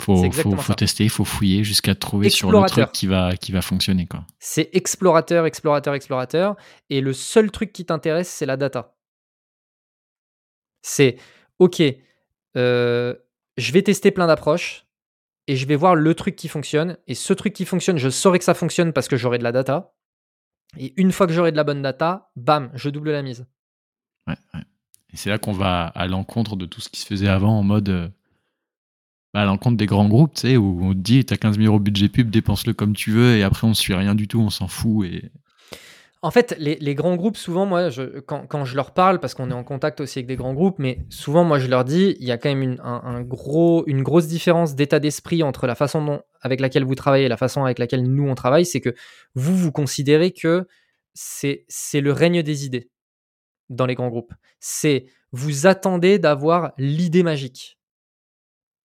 Faut, faut, faut tester, il faut fouiller jusqu'à trouver sur le truc qui va, qui va fonctionner. C'est explorateur, explorateur, explorateur. Et le seul truc qui t'intéresse, c'est la data. C'est, OK, euh, je vais tester plein d'approches et je vais voir le truc qui fonctionne. Et ce truc qui fonctionne, je saurai que ça fonctionne parce que j'aurai de la data. Et une fois que j'aurai de la bonne data, bam, je double la mise. Ouais, Et c'est là qu'on va à l'encontre de tout ce qui se faisait avant en mode. À l'encontre des grands groupes, tu sais, où on te dit, t'as 15 000 euros budget pub, dépense-le comme tu veux, et après on suit rien du tout, on s'en fout. Et... En fait, les, grands groupes, souvent, moi, quand, je leur parle, parce qu'on est en contact aussi avec des grands groupes, mais souvent, moi, je leur dis, il y a quand même une, un, gros, une grosse différence d'état d'esprit entre la façon avec laquelle vous travaillez et la façon avec laquelle nous, on travaille, c'est que vous, vous considérez que c'est le règne des idées dans les grands groupes. C'est vous attendez d'avoir l'idée magique.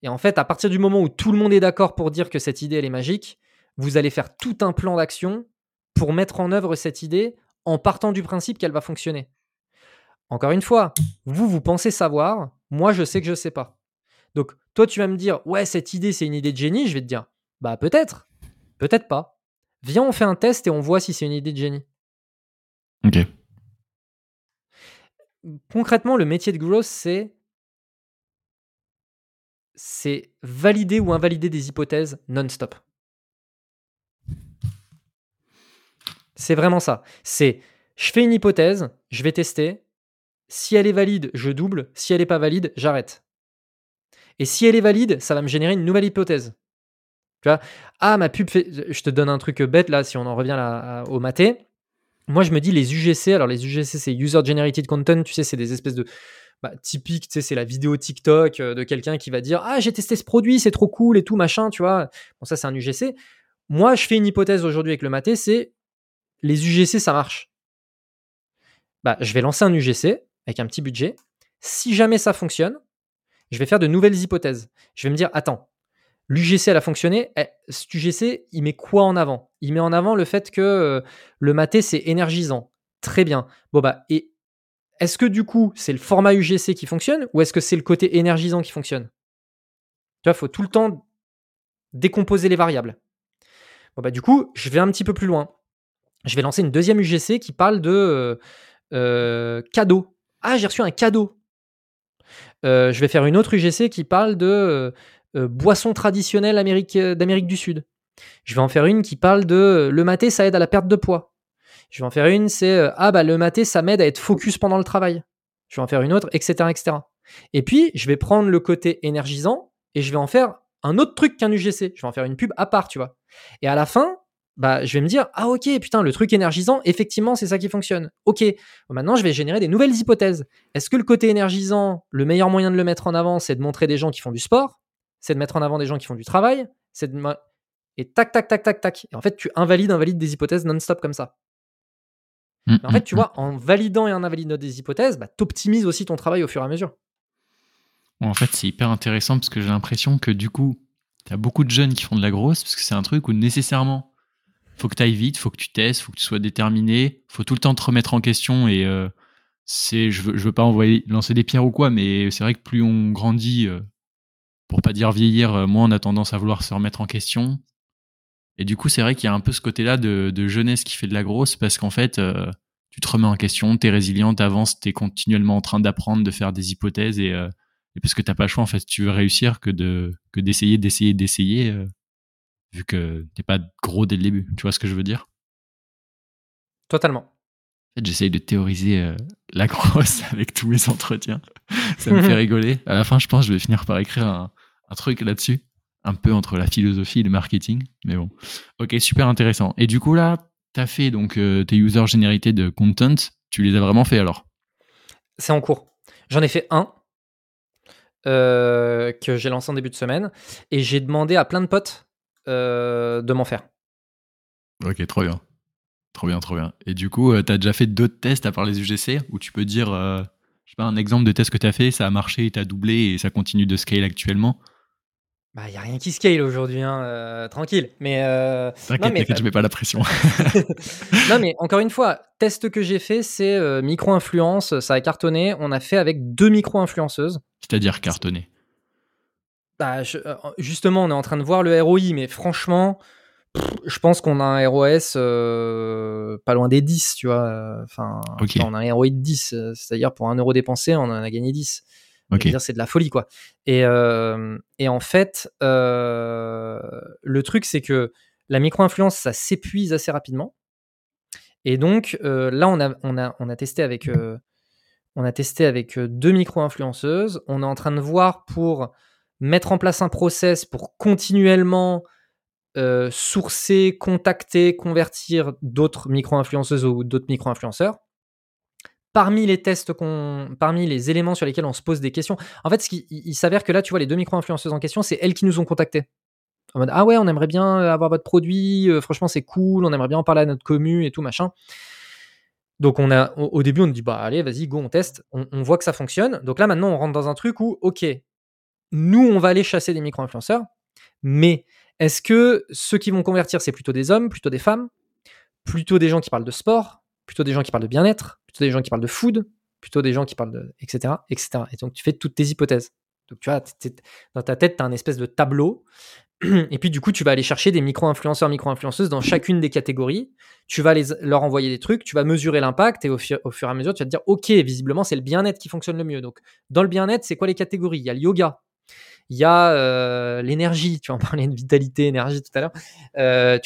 Et en fait, à partir du moment où tout le monde est d'accord pour dire que cette idée, elle est magique, vous allez faire tout un plan d'action pour mettre en œuvre cette idée en partant du principe qu'elle va fonctionner. Encore une fois, vous, vous pensez savoir, moi, je sais que je ne sais pas. Donc, toi, tu vas me dire, ouais, cette idée, c'est une idée de génie. Je vais te dire, bah, peut-être, peut-être pas. Viens, on fait un test et on voit si c'est une idée de génie. Ok. Concrètement, le métier de growth, c'est c'est valider ou invalider des hypothèses non-stop. C'est vraiment ça. C'est je fais une hypothèse, je vais tester. Si elle est valide, je double. Si elle n'est pas valide, j'arrête. Et si elle est valide, ça va me générer une nouvelle hypothèse. Tu vois? Ah, ma pub fait. Je te donne un truc bête là, si on en revient au maté. Moi, je me dis les UGC. Alors, les UGC, c'est User Generated Content. Tu sais, c'est des espèces de bah, typique, c'est la vidéo TikTok euh, de quelqu'un qui va dire Ah, j'ai testé ce produit, c'est trop cool et tout, machin, tu vois. Bon, ça, c'est un UGC. Moi, je fais une hypothèse aujourd'hui avec le maté, c'est les UGC, ça marche. Bah, je vais lancer un UGC avec un petit budget. Si jamais ça fonctionne, je vais faire de nouvelles hypothèses. Je vais me dire Attends, l'UGC, elle a fonctionné. Eh, cet UGC, il met quoi en avant? Il met en avant le fait que euh, le maté, c'est énergisant. Très bien. Bon, bah, et est-ce que du coup, c'est le format UGC qui fonctionne ou est-ce que c'est le côté énergisant qui fonctionne? Tu vois, il faut tout le temps décomposer les variables. Bon, bah, du coup, je vais un petit peu plus loin. Je vais lancer une deuxième UGC qui parle de euh, euh, cadeau. Ah, j'ai reçu un cadeau. Euh, je vais faire une autre UGC qui parle de boisson traditionnelle d'Amérique du Sud. Je vais en faire une qui parle de le maté, ça aide à la perte de poids. Je vais en faire une, c'est euh, ah bah le maté, ça m'aide à être focus pendant le travail. Je vais en faire une autre, etc., etc. Et puis je vais prendre le côté énergisant et je vais en faire un autre truc qu'un UGC. Je vais en faire une pub à part, tu vois. Et à la fin, bah, je vais me dire, ah ok, putain, le truc énergisant, effectivement, c'est ça qui fonctionne. Ok, maintenant, je vais générer des nouvelles hypothèses. Est-ce que le côté énergisant, le meilleur moyen de le mettre en avant, c'est de montrer des gens qui font du sport? C'est de mettre en avant des gens qui font du travail? C'est de... Et tac, tac, tac, tac, tac. Et en fait, tu invalides, invalides des hypothèses non-stop comme ça. Mmh, en fait, mmh, tu mmh. vois, en validant et en invalidant des hypothèses, bah, tu optimises aussi ton travail au fur et à mesure. En fait, c'est hyper intéressant parce que j'ai l'impression que du coup, tu as beaucoup de jeunes qui font de la grosse parce que c'est un truc où nécessairement, faut que tu ailles vite, faut que tu testes, faut que tu sois déterminé, faut tout le temps te remettre en question et euh, c'est, je veux, je veux pas envoyer, lancer des pierres ou quoi, mais c'est vrai que plus on grandit, euh, pour pas dire vieillir, euh, moins on a tendance à vouloir se remettre en question et du coup, c'est vrai qu'il y a un peu ce côté-là de, jeunesse qui fait de la grosse parce qu'en fait, euh, tu te remets en question, tu es résilient, tu avances, tu es continuellement en train d'apprendre, de faire des hypothèses et, euh, parce que tu pas le choix, en fait, tu veux réussir que de que d'essayer, d'essayer, d'essayer, euh, vu que t'es pas gros dès le début. Tu vois ce que je veux dire? Totalement. En fait, j'essaye de théoriser la [laughs] grosse avec tous mes entretiens. Ça me fait [laughs] rigoler. À la fin, je pense que je vais finir par écrire un, un truc là-dessus un peu entre la philosophie et le marketing. Mais bon, ok, super intéressant. Et du coup, là, tu as fait donc tes user generated content, tu les as vraiment fait alors? C'est en cours. J'en ai fait un que j'ai lancé en début de semaine et j'ai demandé à plein de potes de m'en faire. Ok, trop bien. Trop bien, trop bien. Et du coup, tu as déjà fait d'autres tests à part les UGC où tu peux dire, je sais pas, un exemple de test que tu as fait, ça a marché, tu as doublé et ça continue de scale actuellement? Bah, il n'y a rien qui scale aujourd'hui, hein, euh, tranquille. Mais. Euh, t'inquiète, je mets pas la pression. [laughs] [laughs] non, mais encore une fois, test que j'ai fait, c'est euh, micro-influence, ça a cartonné. On a fait avec deux micro-influenceuses. C'est-à-dire cartonné bah, Justement, on est en train de voir le ROI, mais franchement, je pense qu'on a un ROS pas loin des 10, tu vois. Enfin, on a un ROI de 10, c'est-à-dire pour un euro dépensé, on en a gagné 10 c'est de la folie, quoi. Et, euh, en fait, euh, le truc, c'est que la micro-influence, ça s'épuise assez rapidement. Et donc, euh, là, on a testé avec, on a testé avec deux micro-influenceuses. On est en train de voir pour mettre en place un process pour continuellement sourcer, contacter, convertir d'autres micro-influenceuses ou d'autres micro-influenceurs parmi les tests qu'on, parmi les éléments sur lesquels on se pose des questions. En fait, il, s'avère que là, tu vois, les deux micro-influenceuses en question, c'est elles qui nous ont contactés. En mode, ah ouais, on aimerait bien euh, avoir votre produit, euh, franchement, c'est cool, on aimerait bien en parler à notre commu et tout, machin. Donc, on a, au, début, on dit, bah, allez, vas-y, go, on teste. On, on, voit que ça fonctionne. Donc là, maintenant, on rentre dans un truc où, ok, nous, on va aller chasser des micro-influenceurs, mais est-ce que ceux qui vont convertir, c'est plutôt des hommes, plutôt des femmes, plutôt des gens qui parlent de sport, plutôt des gens qui parlent de bien-être, plutôt des gens qui parlent de food, plutôt des gens qui parlent de etc etc. Et donc tu fais toutes tes hypothèses. Donc tu vois, dans ta tête, tu as un espèce de tableau. [clears throat] Et puis du coup, tu vas aller chercher des micro-influenceurs, micro-influenceuses dans chacune des catégories. Tu vas leur envoyer des trucs, tu vas mesurer l'impact et au, fur, et à mesure, tu vas te dire, OK, visiblement, c'est le bien-être qui fonctionne le mieux. Donc dans le bien-être, c'est quoi les catégories? Il y a le yoga, il y a euh, l'énergie, tu en [laughs] parler de vitalité, énergie tout à l'heure, euh,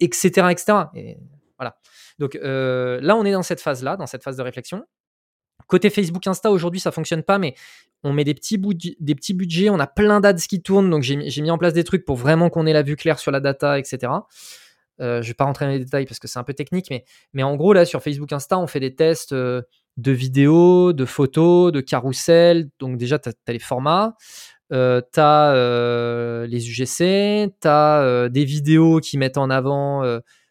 etc. etc. Et voilà. Donc euh, là, on est dans cette phase-là, dans cette phase de réflexion. Côté Facebook Insta, aujourd'hui, ça fonctionne pas, mais on met des petits, des petits budgets, on a plein d'ads qui tournent, donc j'ai mis en place des trucs pour vraiment qu'on ait la vue claire sur la data, etc. Euh, je vais pas rentrer dans les détails parce que c'est un peu technique, mais, mais en gros, là, sur Facebook Insta, on fait des tests euh, de vidéos, de photos, de carousel. Donc déjà, tu as, les formats, euh, tu as les UGC, tu as des vidéos qui mettent en avant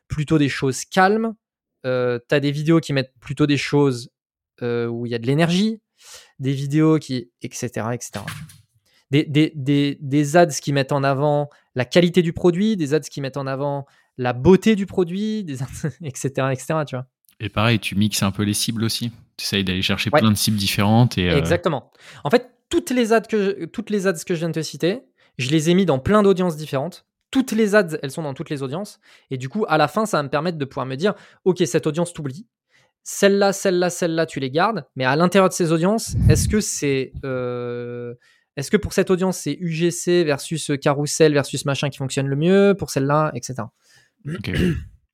plutôt des choses calmes, euh, tu as des vidéos qui mettent plutôt des choses euh, où il y a de l'énergie, des vidéos qui. etc. etc. Des, des, des, des, ads qui mettent en avant la qualité du produit, des ads qui mettent en avant la beauté du produit, des [laughs] etc., etc. Tu vois. Et pareil, tu mixes un peu les cibles aussi. Tu essayes d'aller chercher plein de cibles différentes. Et, euh, Exactement. En fait, toutes les, ads que toutes les ads que je viens de te citer, je les ai mis dans plein d'audiences différentes toutes les ads, elles sont dans toutes les audiences. Et du coup, à la fin, ça va me permettre de pouvoir me dire, OK, cette audience t'oublie. Celle-là, celle-là, celle-là, tu les gardes. Mais à l'intérieur de ces audiences, est-ce que c'est... Euh, est-ce que pour cette audience, c'est UGC versus carousel versus machin qui fonctionne le mieux Pour celle-là, etc. [clears throat]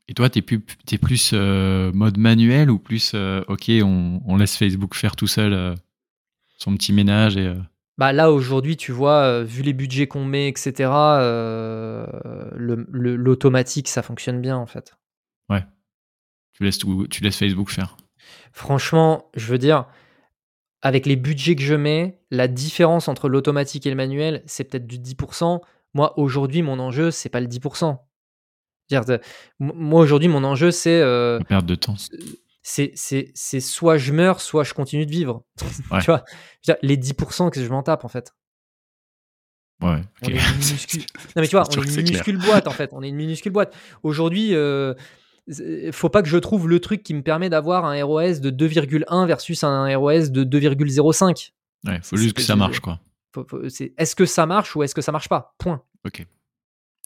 Et toi, tu es plus, es plus euh, mode manuel ou plus, euh, OK, on, on, laisse Facebook faire tout seul son petit ménage et... Bah là aujourd'hui, tu vois, euh, vu les budgets qu'on met, etc., euh, l'automatique, ça fonctionne bien en fait. Ouais. Tu laisses, tu laisses Facebook faire. Franchement, je veux dire, avec les budgets que je mets, la différence entre l'automatique et le manuel, c'est peut-être du 10%. Moi, aujourd'hui, mon enjeu, c'est pas le 10%. Dire, moi, aujourd'hui, mon enjeu, c'est. Euh, perte de temps c'est soit je meurs, soit je continue de vivre. [laughs] tu vois, les 10% que je m'en tape en fait. Ouais, on est une minuscule... [laughs] non mais tu vois, on est une minuscule boîte en fait. On est une minuscule boîte. Aujourd'hui, euh, faut pas que je trouve le truc qui me permet d'avoir un ROS de 2,1 versus un ROS de 2,05. Ouais, faut juste que ça marche quoi. Est-ce que ça marche ou est-ce que ça marche pas? Point. Ok.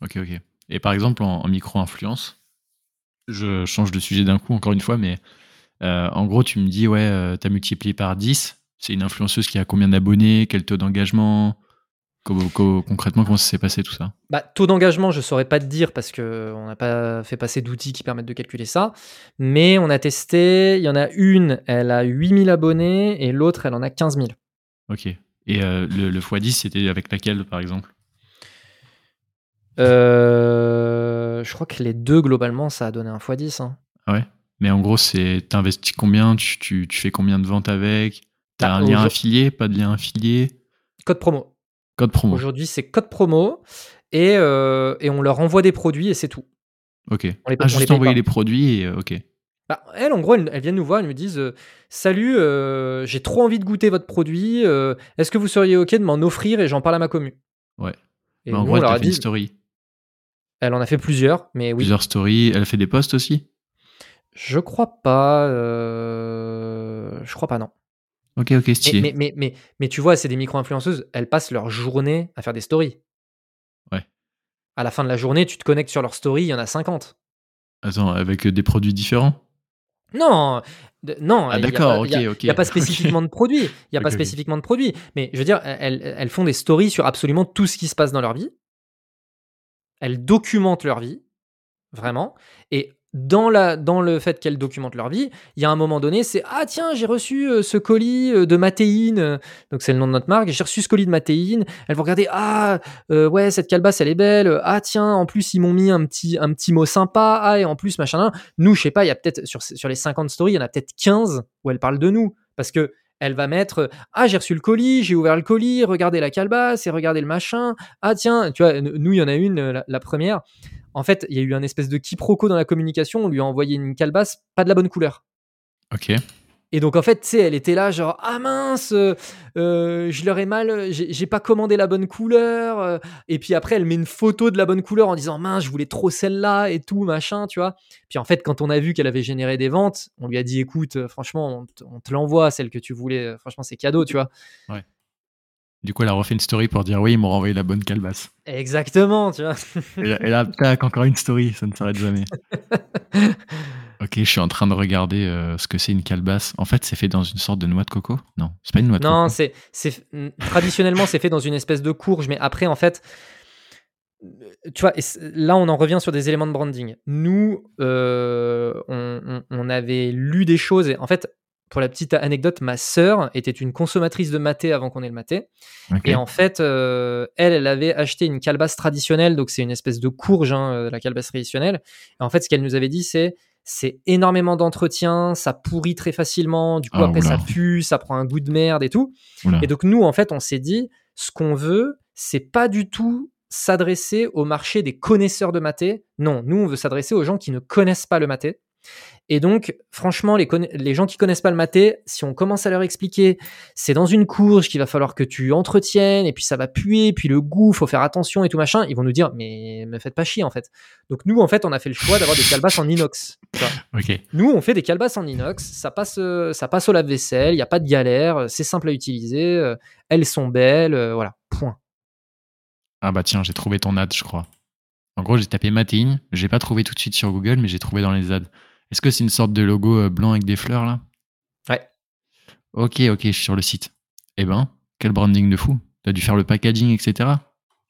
Ok, ok. Et par exemple, en micro-influence, je change de sujet d'un coup, encore une fois, mais euh, en gros, tu me dis, ouais, euh, tu as multiplié par 10. C'est une influenceuse qui a combien d'abonnés, quel taux d'engagement? Concrètement, comment ça s'est passé tout ça? Bah, Taux d'engagement, je ne saurais pas te dire parce qu'on n'a pas fait passer d'outils qui permettent de calculer ça. Mais on a testé, il y en a une, elle a 8000 abonnés et l'autre, elle en a 15 000. Ok. Et euh, le, le x10, c'était avec laquelle, par exemple? Euh, je crois que les deux, globalement, ça a donné un x10. Hein. Ah ouais? Mais en gros, c'est t'investis combien tu, tu, tu, fais combien de ventes avec? T'as Bah, un lien affilié Pas de lien affilié? Code promo. Code promo. Aujourd'hui, c'est code promo et, euh, et on leur envoie des produits et c'est tout. Ok. On les- ah, on les juste envoyer pas. les produits et euh, ok. Bah, elles, en gros, elles, elles viennent nous voir, elles nous disent euh, Salut, euh, j'ai trop envie de goûter votre produit. Est-ce que vous seriez OK de m'en offrir et j'en parle à ma commu Ouais. Et Mais en nous, gros, t'as a fait une story. Elle en a fait plusieurs, mais oui. Plusieurs stories. Elle fait des posts aussi? Je crois pas. euh, Je crois pas, non. Ok, ok, Mais, stylé. mais, mais, mais, mais tu vois, c'est des micro-influenceuses. Elles passent leur journée à faire des stories. Ouais. À la fin de la journée, tu te connectes sur leur story, il y en a 50. Attends, avec euh, des produits différents? Non, de- non. Ah, il y a d'accord, pas- il y a- ok, ok. Il n'y a pas spécifiquement de produits. Il n'y a [laughs] pas Ok, ok. spécifiquement de produits. Mais je veux dire, elles, elles font des stories sur absolument tout ce qui se passe dans leur vie. Elles documentent leur vie, vraiment. Et dans, la, dans le fait qu'elles documentent leur vie, il y a un moment donné, c'est Ah, tiens, j'ai reçu euh, ce colis euh, de Matéine. Donc, c'est le nom de notre marque. J'ai reçu ce colis de Matéine. Elles vont regarder Ah, euh, ouais, cette calebasse, elle est belle. Ah, tiens, en plus, ils m'ont mis un petit, un petit mot sympa. Ah, et en plus, machin. nan. Nous, je sais pas, il y a peut-être sur, sur les 50 stories, il y en a peut-être 15 où elle parle de nous. Parce que elle va mettre Ah, j'ai reçu le colis, j'ai ouvert le colis, regardez la calebasse et regardez le machin. Ah, tiens, tu vois, nous, il y en a une, la première. En fait, il y a eu un espèce de quiproquo dans la communication. On lui a envoyé une calebasse pas de la bonne couleur. Ok. Et donc, en fait, tu sais, elle était là, genre, ah mince, euh, euh, je leur ai mal, j'ai pas commandé la bonne couleur. euh. Et puis après, elle met une photo de la bonne couleur en disant, mince, je voulais trop celle-là et tout, machin, tu vois. Puis en fait, quand on a vu qu'elle avait généré des ventes, on lui a dit, écoute, franchement, on te, l'envoie, celle que tu voulais. Franchement, c'est cadeau, tu vois. Du coup, elle a refait une story pour dire oui, ils m'ont renvoyé la bonne calebasse. Exactement, tu vois. [laughs] Et là, et là, tac, encore une story, ça ne s'arrête jamais. [laughs] Ok, je suis en train de regarder euh, ce que c'est une calebasse. En fait, c'est fait dans une sorte de noix de coco? Non, c'est pas une noix de Non, coco. c'est traditionnellement c'est fait dans une espèce de courge, mais après en fait, euh, tu vois, et là on en revient sur des éléments de branding. Nous, euh, on, on- on avait lu des choses et en fait, pour la petite anecdote, ma sœur était une consommatrice de maté avant qu'on ait le maté. Et en fait, euh, elle, elle avait acheté une calebasse traditionnelle, donc c'est une espèce de courge, hein, euh, la calebasse traditionnelle. Et en fait, ce qu'elle nous avait dit, c'est c'est énormément d'entretien, ça pourrit très facilement, du coup Ah, après ça pue, ça prend un goût de merde et tout. Oula. Et donc nous, en fait, on s'est dit, ce qu'on veut, c'est pas du tout s'adresser au marché des connaisseurs de maté. Non, nous, on veut s'adresser aux gens qui ne connaissent pas le maté. Et donc, franchement, les, gens qui connaissent pas le maté, si on commence à leur expliquer, c'est dans une courge qu'il va falloir que tu entretiennes, et puis ça va puer, puis le goût, faut faire attention et tout machin, ils vont nous dire, mais me faites pas chier en fait. Donc nous, en fait, on a fait le choix d'avoir des calebasses en inox. Nous, on fait des calebasses en inox, ça passe, euh, ça passe au lave-vaisselle, il n'y a pas de galère, euh, c'est simple à utiliser, euh, elles sont belles, voilà, point. Ah bah tiens, j'ai trouvé ton ad, je crois. En gros, j'ai tapé Matéine. J'ai pas trouvé tout de suite sur Google, mais j'ai trouvé dans les ads. Est-ce que c'est une sorte de logo euh, blanc avec des fleurs là? Ouais. Ok, ok, je suis sur le site. Eh ben, quel branding de fou. T'as dû faire le packaging, etc.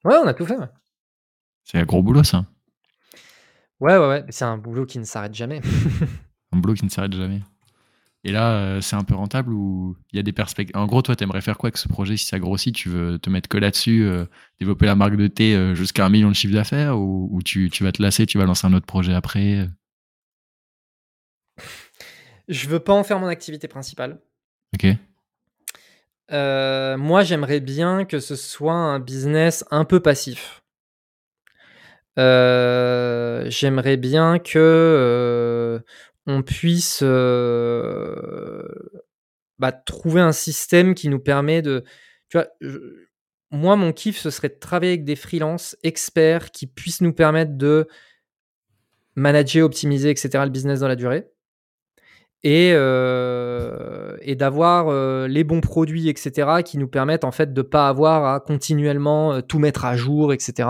Ouais, on a tout fait. Ouais, C'est un gros boulot ça. ouais, ouais, ouais. c'est un boulot qui ne s'arrête jamais. [laughs] Un boulot qui ne s'arrête jamais. Et là, euh, c'est un peu rentable ou il y a des perspectives En gros, toi, t'aimerais faire quoi avec ce projet? Si ça grossit Tu veux te mettre que là-dessus, euh, développer la marque de thé jusqu'à un million de chiffre d'affaires ou, ou tu, tu vas te lasser, tu vas lancer un autre projet après Je veux pas en faire mon activité principale. Ok. Euh, moi, j'aimerais bien que ce soit un business un peu passif. Euh, j'aimerais bien que euh, on puisse bah, trouver un système qui nous permet de. Tu vois, je- moi, mon kiff, ce serait de travailler avec des freelances experts qui puissent nous permettre de manager, optimiser, etc. le business dans la durée et, euh, et d'avoir euh, les bons produits, etc., qui nous permettent en fait de pas avoir à continuellement euh, tout mettre à jour, etc.,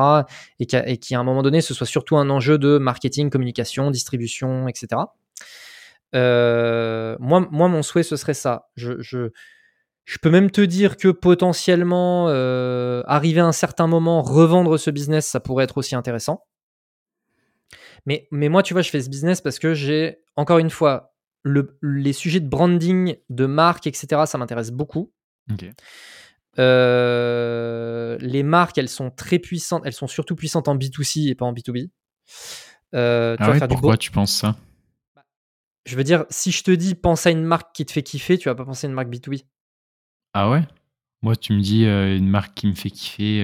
et qu'à et un moment donné, ce soit surtout un enjeu de marketing, communication, distribution, etc. Moi, moi, mon souhait, ce serait ça. Je, je, je peux même te dire que potentiellement, arriver à un certain moment, revendre ce business, ça pourrait être aussi intéressant. Mais, mais moi, tu vois, je fais ce business parce que j'ai, encore une fois, le- les sujets de branding, de marque, etc., ça m'intéresse beaucoup. Euh, les marques, elles sont très puissantes. Elles sont surtout puissantes en B2C et pas en B2B. Euh, tu ah vas ouais, faire du pourquoi tu penses ça? Je veux dire, si je te dis pense à une marque qui te fait kiffer, tu vas pas penser à une marque B2B. Ah ouais? Moi, tu me dis euh, une marque qui me fait kiffer.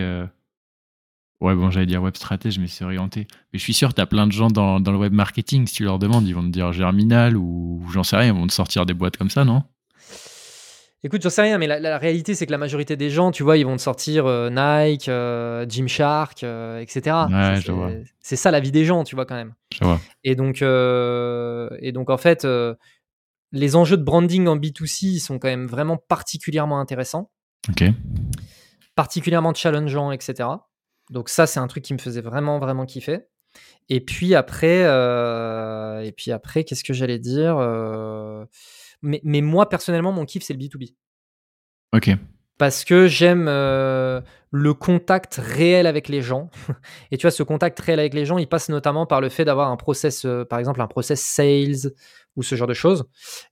Ouais, bon, j'allais dire web stratège, mais c'est orienté. Mais je suis sûr, tu as plein de gens dans, dans le web marketing. Si tu leur demandes, ils vont te dire Germinal ou j'en sais rien, ils vont te sortir des boîtes comme ça, non? Écoute, j'en sais rien, mais la, la réalité, c'est que la majorité des gens, tu vois, ils vont te sortir euh, Nike, euh, Gymshark, euh, etc. Ouais, C'est- ça la vie des gens, tu vois, quand même. Je vois. Et donc, euh, et donc en fait, les enjeux de branding en B2C ils sont quand même vraiment particulièrement intéressants, Ok. particulièrement challengeants, etc. Donc ça, c'est un truc qui me faisait vraiment, vraiment kiffer. Et puis après, euh, et puis après, qu'est-ce que j'allais dire Euh, mais, mais moi, personnellement, mon kiff, c'est le B2B. Ok. Parce que j'aime euh, le contact réel avec les gens. [laughs] Et tu vois, ce contact réel avec les gens, il passe notamment par le fait d'avoir un process, par exemple, un process sales ou ce genre de choses.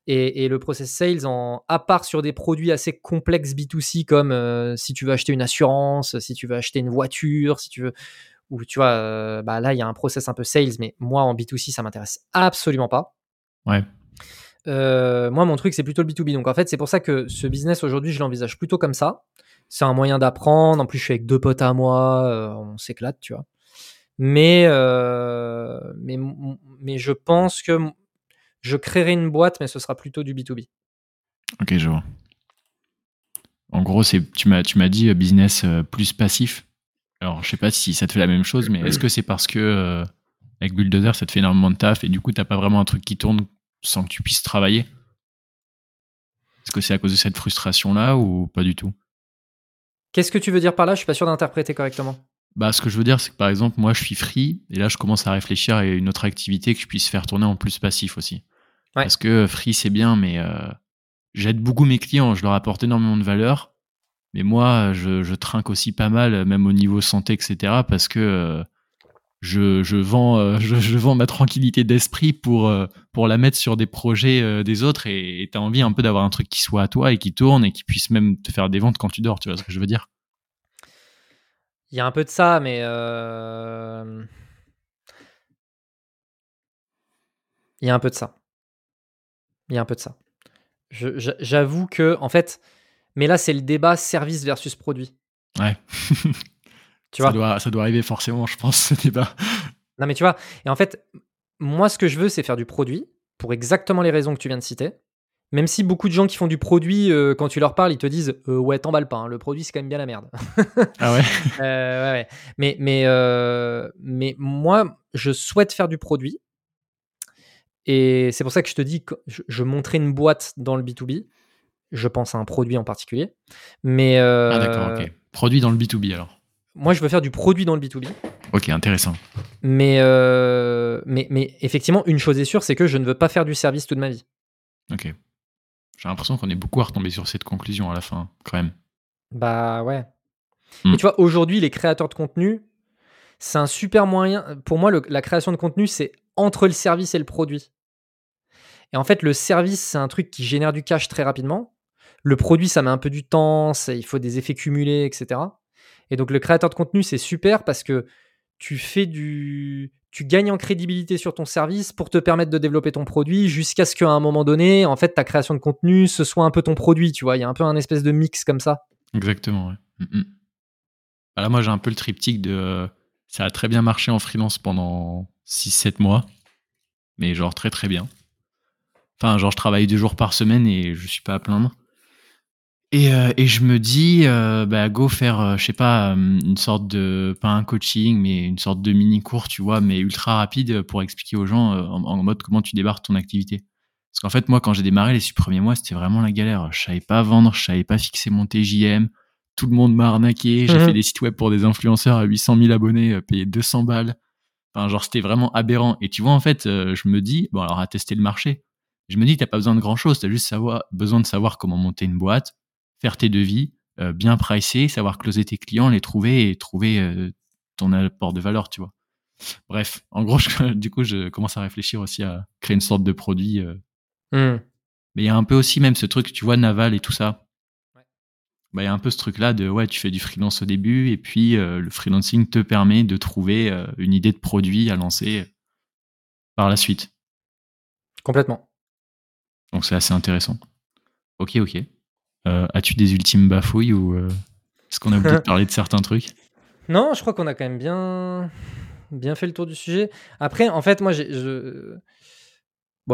Et, et le process sales, en, à part sur des produits assez complexes B2C, comme euh, si tu veux acheter une assurance, si tu veux acheter une voiture, si tu veux. Ou tu vois, euh, bah là, il y a un process un peu sales, mais moi, en B2C, ça m'intéresse absolument pas. Ouais. Euh, moi, mon truc, c'est plutôt le B2B. Donc, en fait, c'est pour ça que ce business, aujourd'hui, je l'envisage plutôt comme ça. C'est un moyen d'apprendre. En plus, je suis avec deux potes à moi. on s'éclate, tu vois. Mais, mais, mais je pense que je créerai une boîte, mais ce sera plutôt du B2B. Ok, je vois. En gros, c'est tu m'as tu m'as dit euh, business euh, plus passif. Alors, je sais pas si ça te fait la même chose, mais est-ce que c'est parce que euh, avec Bulldozer, ça te fait énormément de taf et du coup, t'as pas vraiment un truc qui tourne sans que tu puisses travailler? Est-ce que c'est à cause de cette frustration-là ou pas du tout? Qu'est-ce que tu veux dire par là? Je suis pas sûr d'interpréter correctement. Bah, ce que je veux dire, c'est que par exemple, moi, je suis free et là, je commence à réfléchir à une autre activité que je puisse faire tourner en plus passif aussi. Ouais. Parce que free, c'est bien, mais euh, j'aide beaucoup mes clients, je leur apporte énormément de valeur. Mais moi, je, je trinque aussi pas mal, même au niveau santé, etc. Parce que euh, je, je, vends, euh, [laughs] je, je vends ma tranquillité d'esprit pour, euh, pour la mettre sur des projets euh, des autres et tu as envie un peu d'avoir un truc qui soit à toi et qui tourne et qui puisse même te faire des ventes quand tu dors, tu vois ce que je veux dire? Il y a un peu de ça, mais. euh, Il y a un peu de ça. Il y a un peu de ça. J'avoue que, en fait, mais là, c'est le débat service versus produit. Ouais. [laughs] Tu vois? Ça, doit, ça doit arriver forcément, je pense, ce débat. Non, mais tu vois, et en fait, moi, ce que je veux, c'est faire du produit pour exactement les raisons que tu viens de citer. Même si beaucoup de gens qui font du produit, euh, quand tu leur parles, ils te disent euh, Ouais, t'emballes pas, hein, le produit, c'est quand même bien la merde. [laughs] Ah ouais? Euh, ouais, ouais. Mais, mais, mais moi, je souhaite faire du produit. Et c'est pour ça que je te dis que je, montrais une boîte dans le B2B. Je pense à un produit en particulier. Mais euh, Ah d'accord, ok. Produit dans le B2B alors. moi, je veux faire du produit dans le B2B. Ok, intéressant. Mais, euh, mais, mais effectivement, une chose est sûre, c'est que je ne veux pas faire du service toute ma vie. Ok. J'ai l'impression qu'on est beaucoup à retomber sur cette conclusion à la fin, quand même. Bah ouais. Hmm. Et tu vois, aujourd'hui, les créateurs de contenu, c'est un super moyen. Pour moi, le- la création de contenu, c'est entre le service et le produit. Et en fait, le service, c'est un truc qui génère du cash très rapidement. Le produit, ça met un peu du temps, il faut des effets cumulés, etc. Et donc, le créateur de contenu, c'est super parce que tu fais du. Tu gagnes en crédibilité sur ton service pour te permettre de développer ton produit jusqu'à ce qu'à un moment donné, en fait, ta création de contenu, ce soit un peu ton produit, tu vois. Il y a un peu un espèce de mix comme ça. Exactement, ouais. Mm, mm. Ah, Là, moi, j'ai un peu le triptyque de... euh, Ça a très bien marché en freelance pendant 6-7 mois, mais genre très très bien. Enfin, genre, je travaille deux jours par semaine et je suis pas à plaindre. Et, euh, et je me dis, euh, bah, go faire, euh, je sais pas, une sorte de, pas un coaching, mais une sorte de mini-cours, tu vois, mais ultra rapide pour expliquer aux gens en, en mode comment tu débarques ton activité. Parce qu'en fait, moi, quand j'ai démarré les six premiers mois, c'était vraiment la galère. Je savais pas vendre, je savais pas fixer mon TJM. Tout le monde m'a arnaqué. J'ai Mhm. fait des sites web pour des influenceurs à 800 000 abonnés, euh, payé 200 balles. Enfin, genre, c'était vraiment aberrant. Et tu vois, en fait, euh, je me dis, bon, alors à tester le marché. Je me dis, t'as pas besoin de grand chose. T'as juste savoir, besoin de savoir comment monter une boîte, faire tes devis, euh, bien pricer, savoir closer tes clients, les trouver et trouver euh, ton apport de valeur, tu vois. Bref, en gros, [laughs] je- du coup, je commence à réfléchir aussi à créer une sorte de produit. Hmm. Mais il y a un peu aussi même ce truc, tu vois, naval et tout ça. Bah, il y a un peu ce truc-là de, ouais, tu fais du freelance au début et puis euh, le freelancing te permet de trouver euh, une idée de produit à lancer par la suite. Complètement. Donc c'est assez intéressant. Ok, ok. Euh, as-tu des ultimes bafouilles ou euh, est-ce qu'on a oublié de [laughs] parler de certains trucs? Non, je crois qu'on a quand même bien, bien fait le tour du sujet. Après, en fait, moi, je...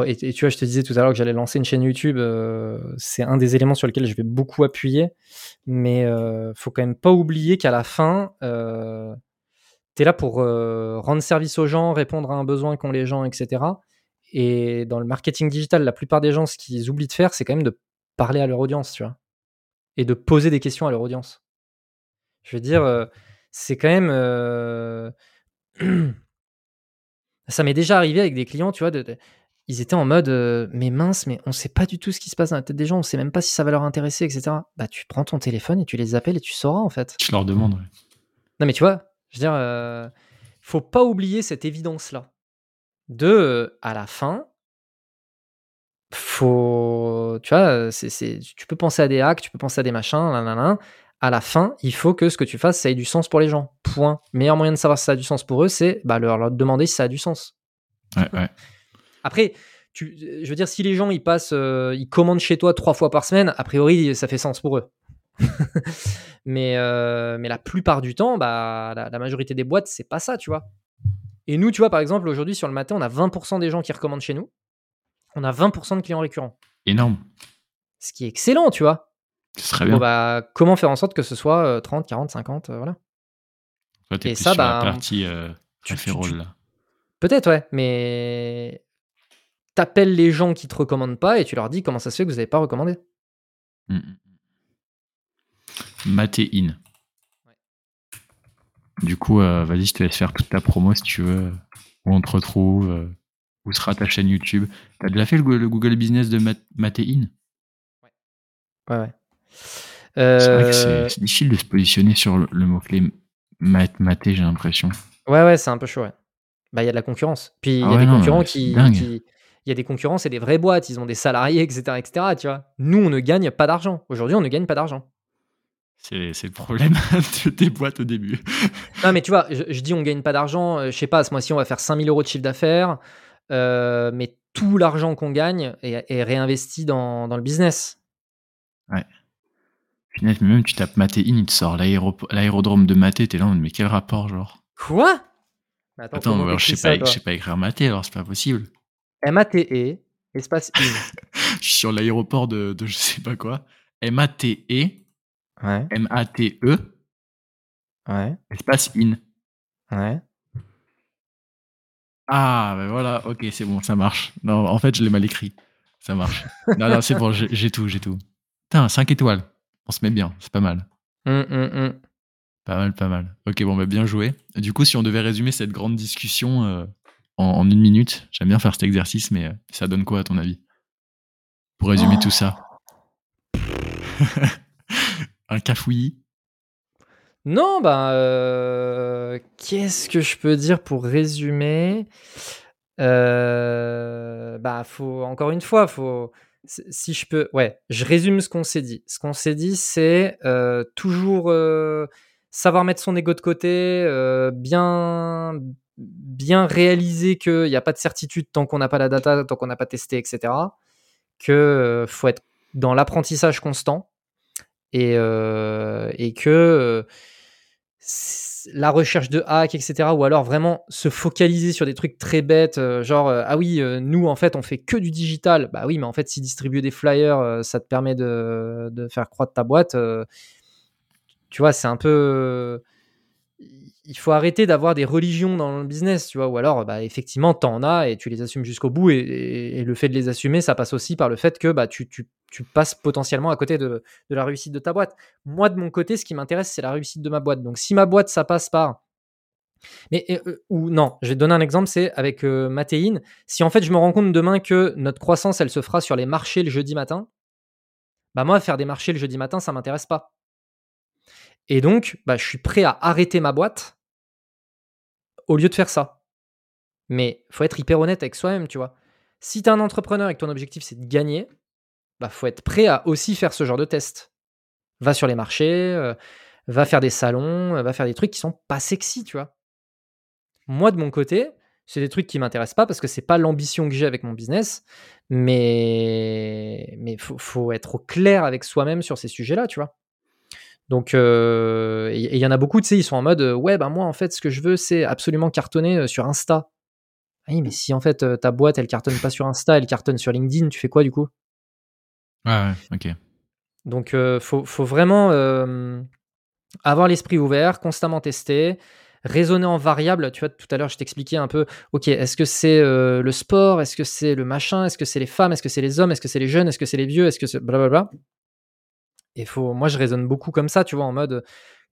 Et, tu vois, je te disais tout à l'heure que j'allais lancer une chaîne YouTube. Euh, c'est un des éléments sur lesquels je vais beaucoup appuyer. Mais euh, faut quand même pas oublier qu'à la fin, euh, tu es là pour rendre service aux gens, répondre à un besoin qu'ont les gens, etc. Et dans le marketing digital, la plupart des gens, ce qu'ils oublient de faire, c'est quand même de parler à leur audience, tu vois. Et de poser des questions à leur audience. Je veux dire, c'est quand même. [clears throat] ça m'est déjà arrivé avec des clients, tu vois, ils étaient en mode mais mince, mais on sait pas du tout ce qui se passe dans la tête des gens, on sait même pas si ça va leur intéresser, etc. Bah tu prends ton téléphone et tu les appelles et tu sauras en fait. Je leur demande. Ouais. Non mais tu vois, je veux dire, faut pas oublier cette évidence là. De à la fin, faut, tu vois, c'est, tu peux penser à des hacks, tu peux penser à des machins, là, À la fin, il faut que ce que tu fasses, ça ait du sens pour les gens. Point. Meilleur moyen de savoir si ça a du sens pour eux, c'est bah, leur, leur demander si ça a du sens. Ouais, ouais. Après, tu, je veux dire, si les gens ils passent, euh, ils commandent chez toi trois fois par semaine, a priori, ça fait sens pour eux. [laughs] mais, euh, mais la plupart du temps, bah, la, majorité des boîtes, c'est pas ça, tu vois. Et nous, tu vois, par exemple, aujourd'hui sur le matin, on a 20% des gens qui recommandent chez nous. On a 20% de clients récurrents. Énorme. Ce qui est excellent, tu vois. Ce serait bien. bah, comment faire en sorte que ce soit 30, 40, 50, voilà. Et ça, bah, la partie euh, tu, fais rôle là. Peut-être, ouais, mais t'appelles les gens qui te recommandent pas et tu leur dis comment ça se fait que vous n'avez pas recommandé. Mmh. Matéine. Du coup, euh, vas-y, je te laisse faire toute ta promo si tu veux. Où on te retrouve, euh, où sera ta chaîne YouTube. T'as déjà fait le, Google Business de Matéine Ouais. Ouais, ouais. C'est vrai que euh, c'est difficile de se positionner sur le, mot-clé maté, j'ai l'impression. Ouais, ouais, c'est un peu chaud, ouais. Bah, il y a de la concurrence. Puis il y a ah des concurrents qui, il y a des concurrents, c'est des vraies boîtes, ils ont des salariés, [laughs] etc., etc. Tu vois. Nous, on ne gagne pas d'argent. Aujourd'hui, on ne gagne pas d'argent. C'est le problème [laughs] de tes boîtes au début. [laughs] non, mais tu vois, je, dis on gagne pas d'argent. Euh, je sais pas, ce mois-ci, on va faire 5000 euros de chiffre d'affaires. Euh, mais tout l'argent qu'on gagne est, réinvesti dans, le business. Ouais. Finalement, même tu tapes Maté il te sort l'aérodrome de Maté, t'es là, mais quel rapport, genre? Quoi? Attends, je sais pas, sais pas écrire Maté, alors c'est pas possible. M-A-T-E, espace in. [laughs] je suis sur l'aéroport de, de je sais pas quoi. M-A-T-E. Ouais. M-A-T-E. Ouais. Espace in. Ouais. Ah, ben voilà, ok, c'est bon, ça marche. Non, en fait, je l'ai mal écrit. Ça marche. non, non, c'est bon, j'ai tout, j'ai tout. Putain, 5 étoiles. On se met bien, c'est pas mal. Hum, hum, hum. Pas mal, pas mal. Ok, bon, bah, bien joué. Du coup, si on devait résumer cette grande discussion, euh, en, une minute. J'aime bien faire cet exercice, mais euh, ça donne quoi à ton avis? Pour résumer tout ça. [laughs] Un cafouillis? Non, bah, euh, qu'est-ce que je peux dire pour résumer? Euh, Bah, faut encore une fois, faut si je peux, ouais, je résume ce qu'on s'est dit. Ce qu'on s'est dit, c'est toujours savoir mettre son ego de côté, bien bien réaliser qu'il n'y a pas de certitude tant qu'on n'a pas la data, tant qu'on n'a pas testé, etc. Que euh, faut être dans l'apprentissage constant et, euh, et que euh, la recherche de hacks, etc. Ou alors vraiment se focaliser sur des trucs très bêtes, genre ah oui, nous en fait on fait que du digital. Bah oui, mais en fait si distribuer des flyers, ça te permet de, de faire croître ta boîte. tu vois, c'est un peu il faut arrêter d'avoir des religions dans le business, tu vois, ou alors, bah, effectivement, t'en as et tu les assumes jusqu'au bout, et, le fait de les assumer, ça passe aussi par le fait que bah, tu, passes potentiellement à côté de, la réussite de ta boîte. Moi, de mon côté, ce qui m'intéresse, c'est la réussite de ma boîte. Donc, si ma boîte, ça passe par... Mais, euh, ou non, je vais te donner un exemple, c'est avec euh. Si en fait, je me rends compte demain que notre croissance, elle se fera sur les marchés le jeudi matin, bah moi, faire des marchés le jeudi matin, ça m'intéresse pas. Et donc, bah, je suis prêt à arrêter ma boîte au lieu de faire ça. Mais faut être hyper honnête avec soi-même, tu vois. Si tu es un entrepreneur et que ton objectif c'est de gagner, bah faut être prêt à aussi faire ce genre de test. Va sur les marchés, euh, va faire des salons, euh, va faire des trucs qui sont pas sexy, tu vois. Moi de mon côté, C'est des trucs qui m'intéressent pas parce que c'est pas l'ambition que j'ai avec mon business. Mais mais faut, être clair avec soi-même sur ces sujets-là, tu vois. Donc, euh, il y, en a beaucoup, tu sais, ils sont en mode, ouais, ben moi, en fait, ce que je veux, c'est absolument cartonner euh, sur Insta. Oui, mais si en fait euh, ta boîte, elle cartonne pas sur Insta, elle cartonne sur LinkedIn, tu fais quoi du coup? Ouais, ouais, ok. Donc, faut, faut, vraiment avoir l'esprit ouvert, constamment tester, raisonner en variable. Tu vois, tout à l'heure, je t'expliquais un peu, ok, est-ce que c'est le sport? Est-ce que c'est le machin? Est-ce que c'est les femmes? Est-ce que c'est les hommes? Est-ce que c'est les jeunes? Est-ce que c'est les vieux? Est-ce que c'est blablabla et faut, moi, je raisonne beaucoup comme ça, tu vois, en mode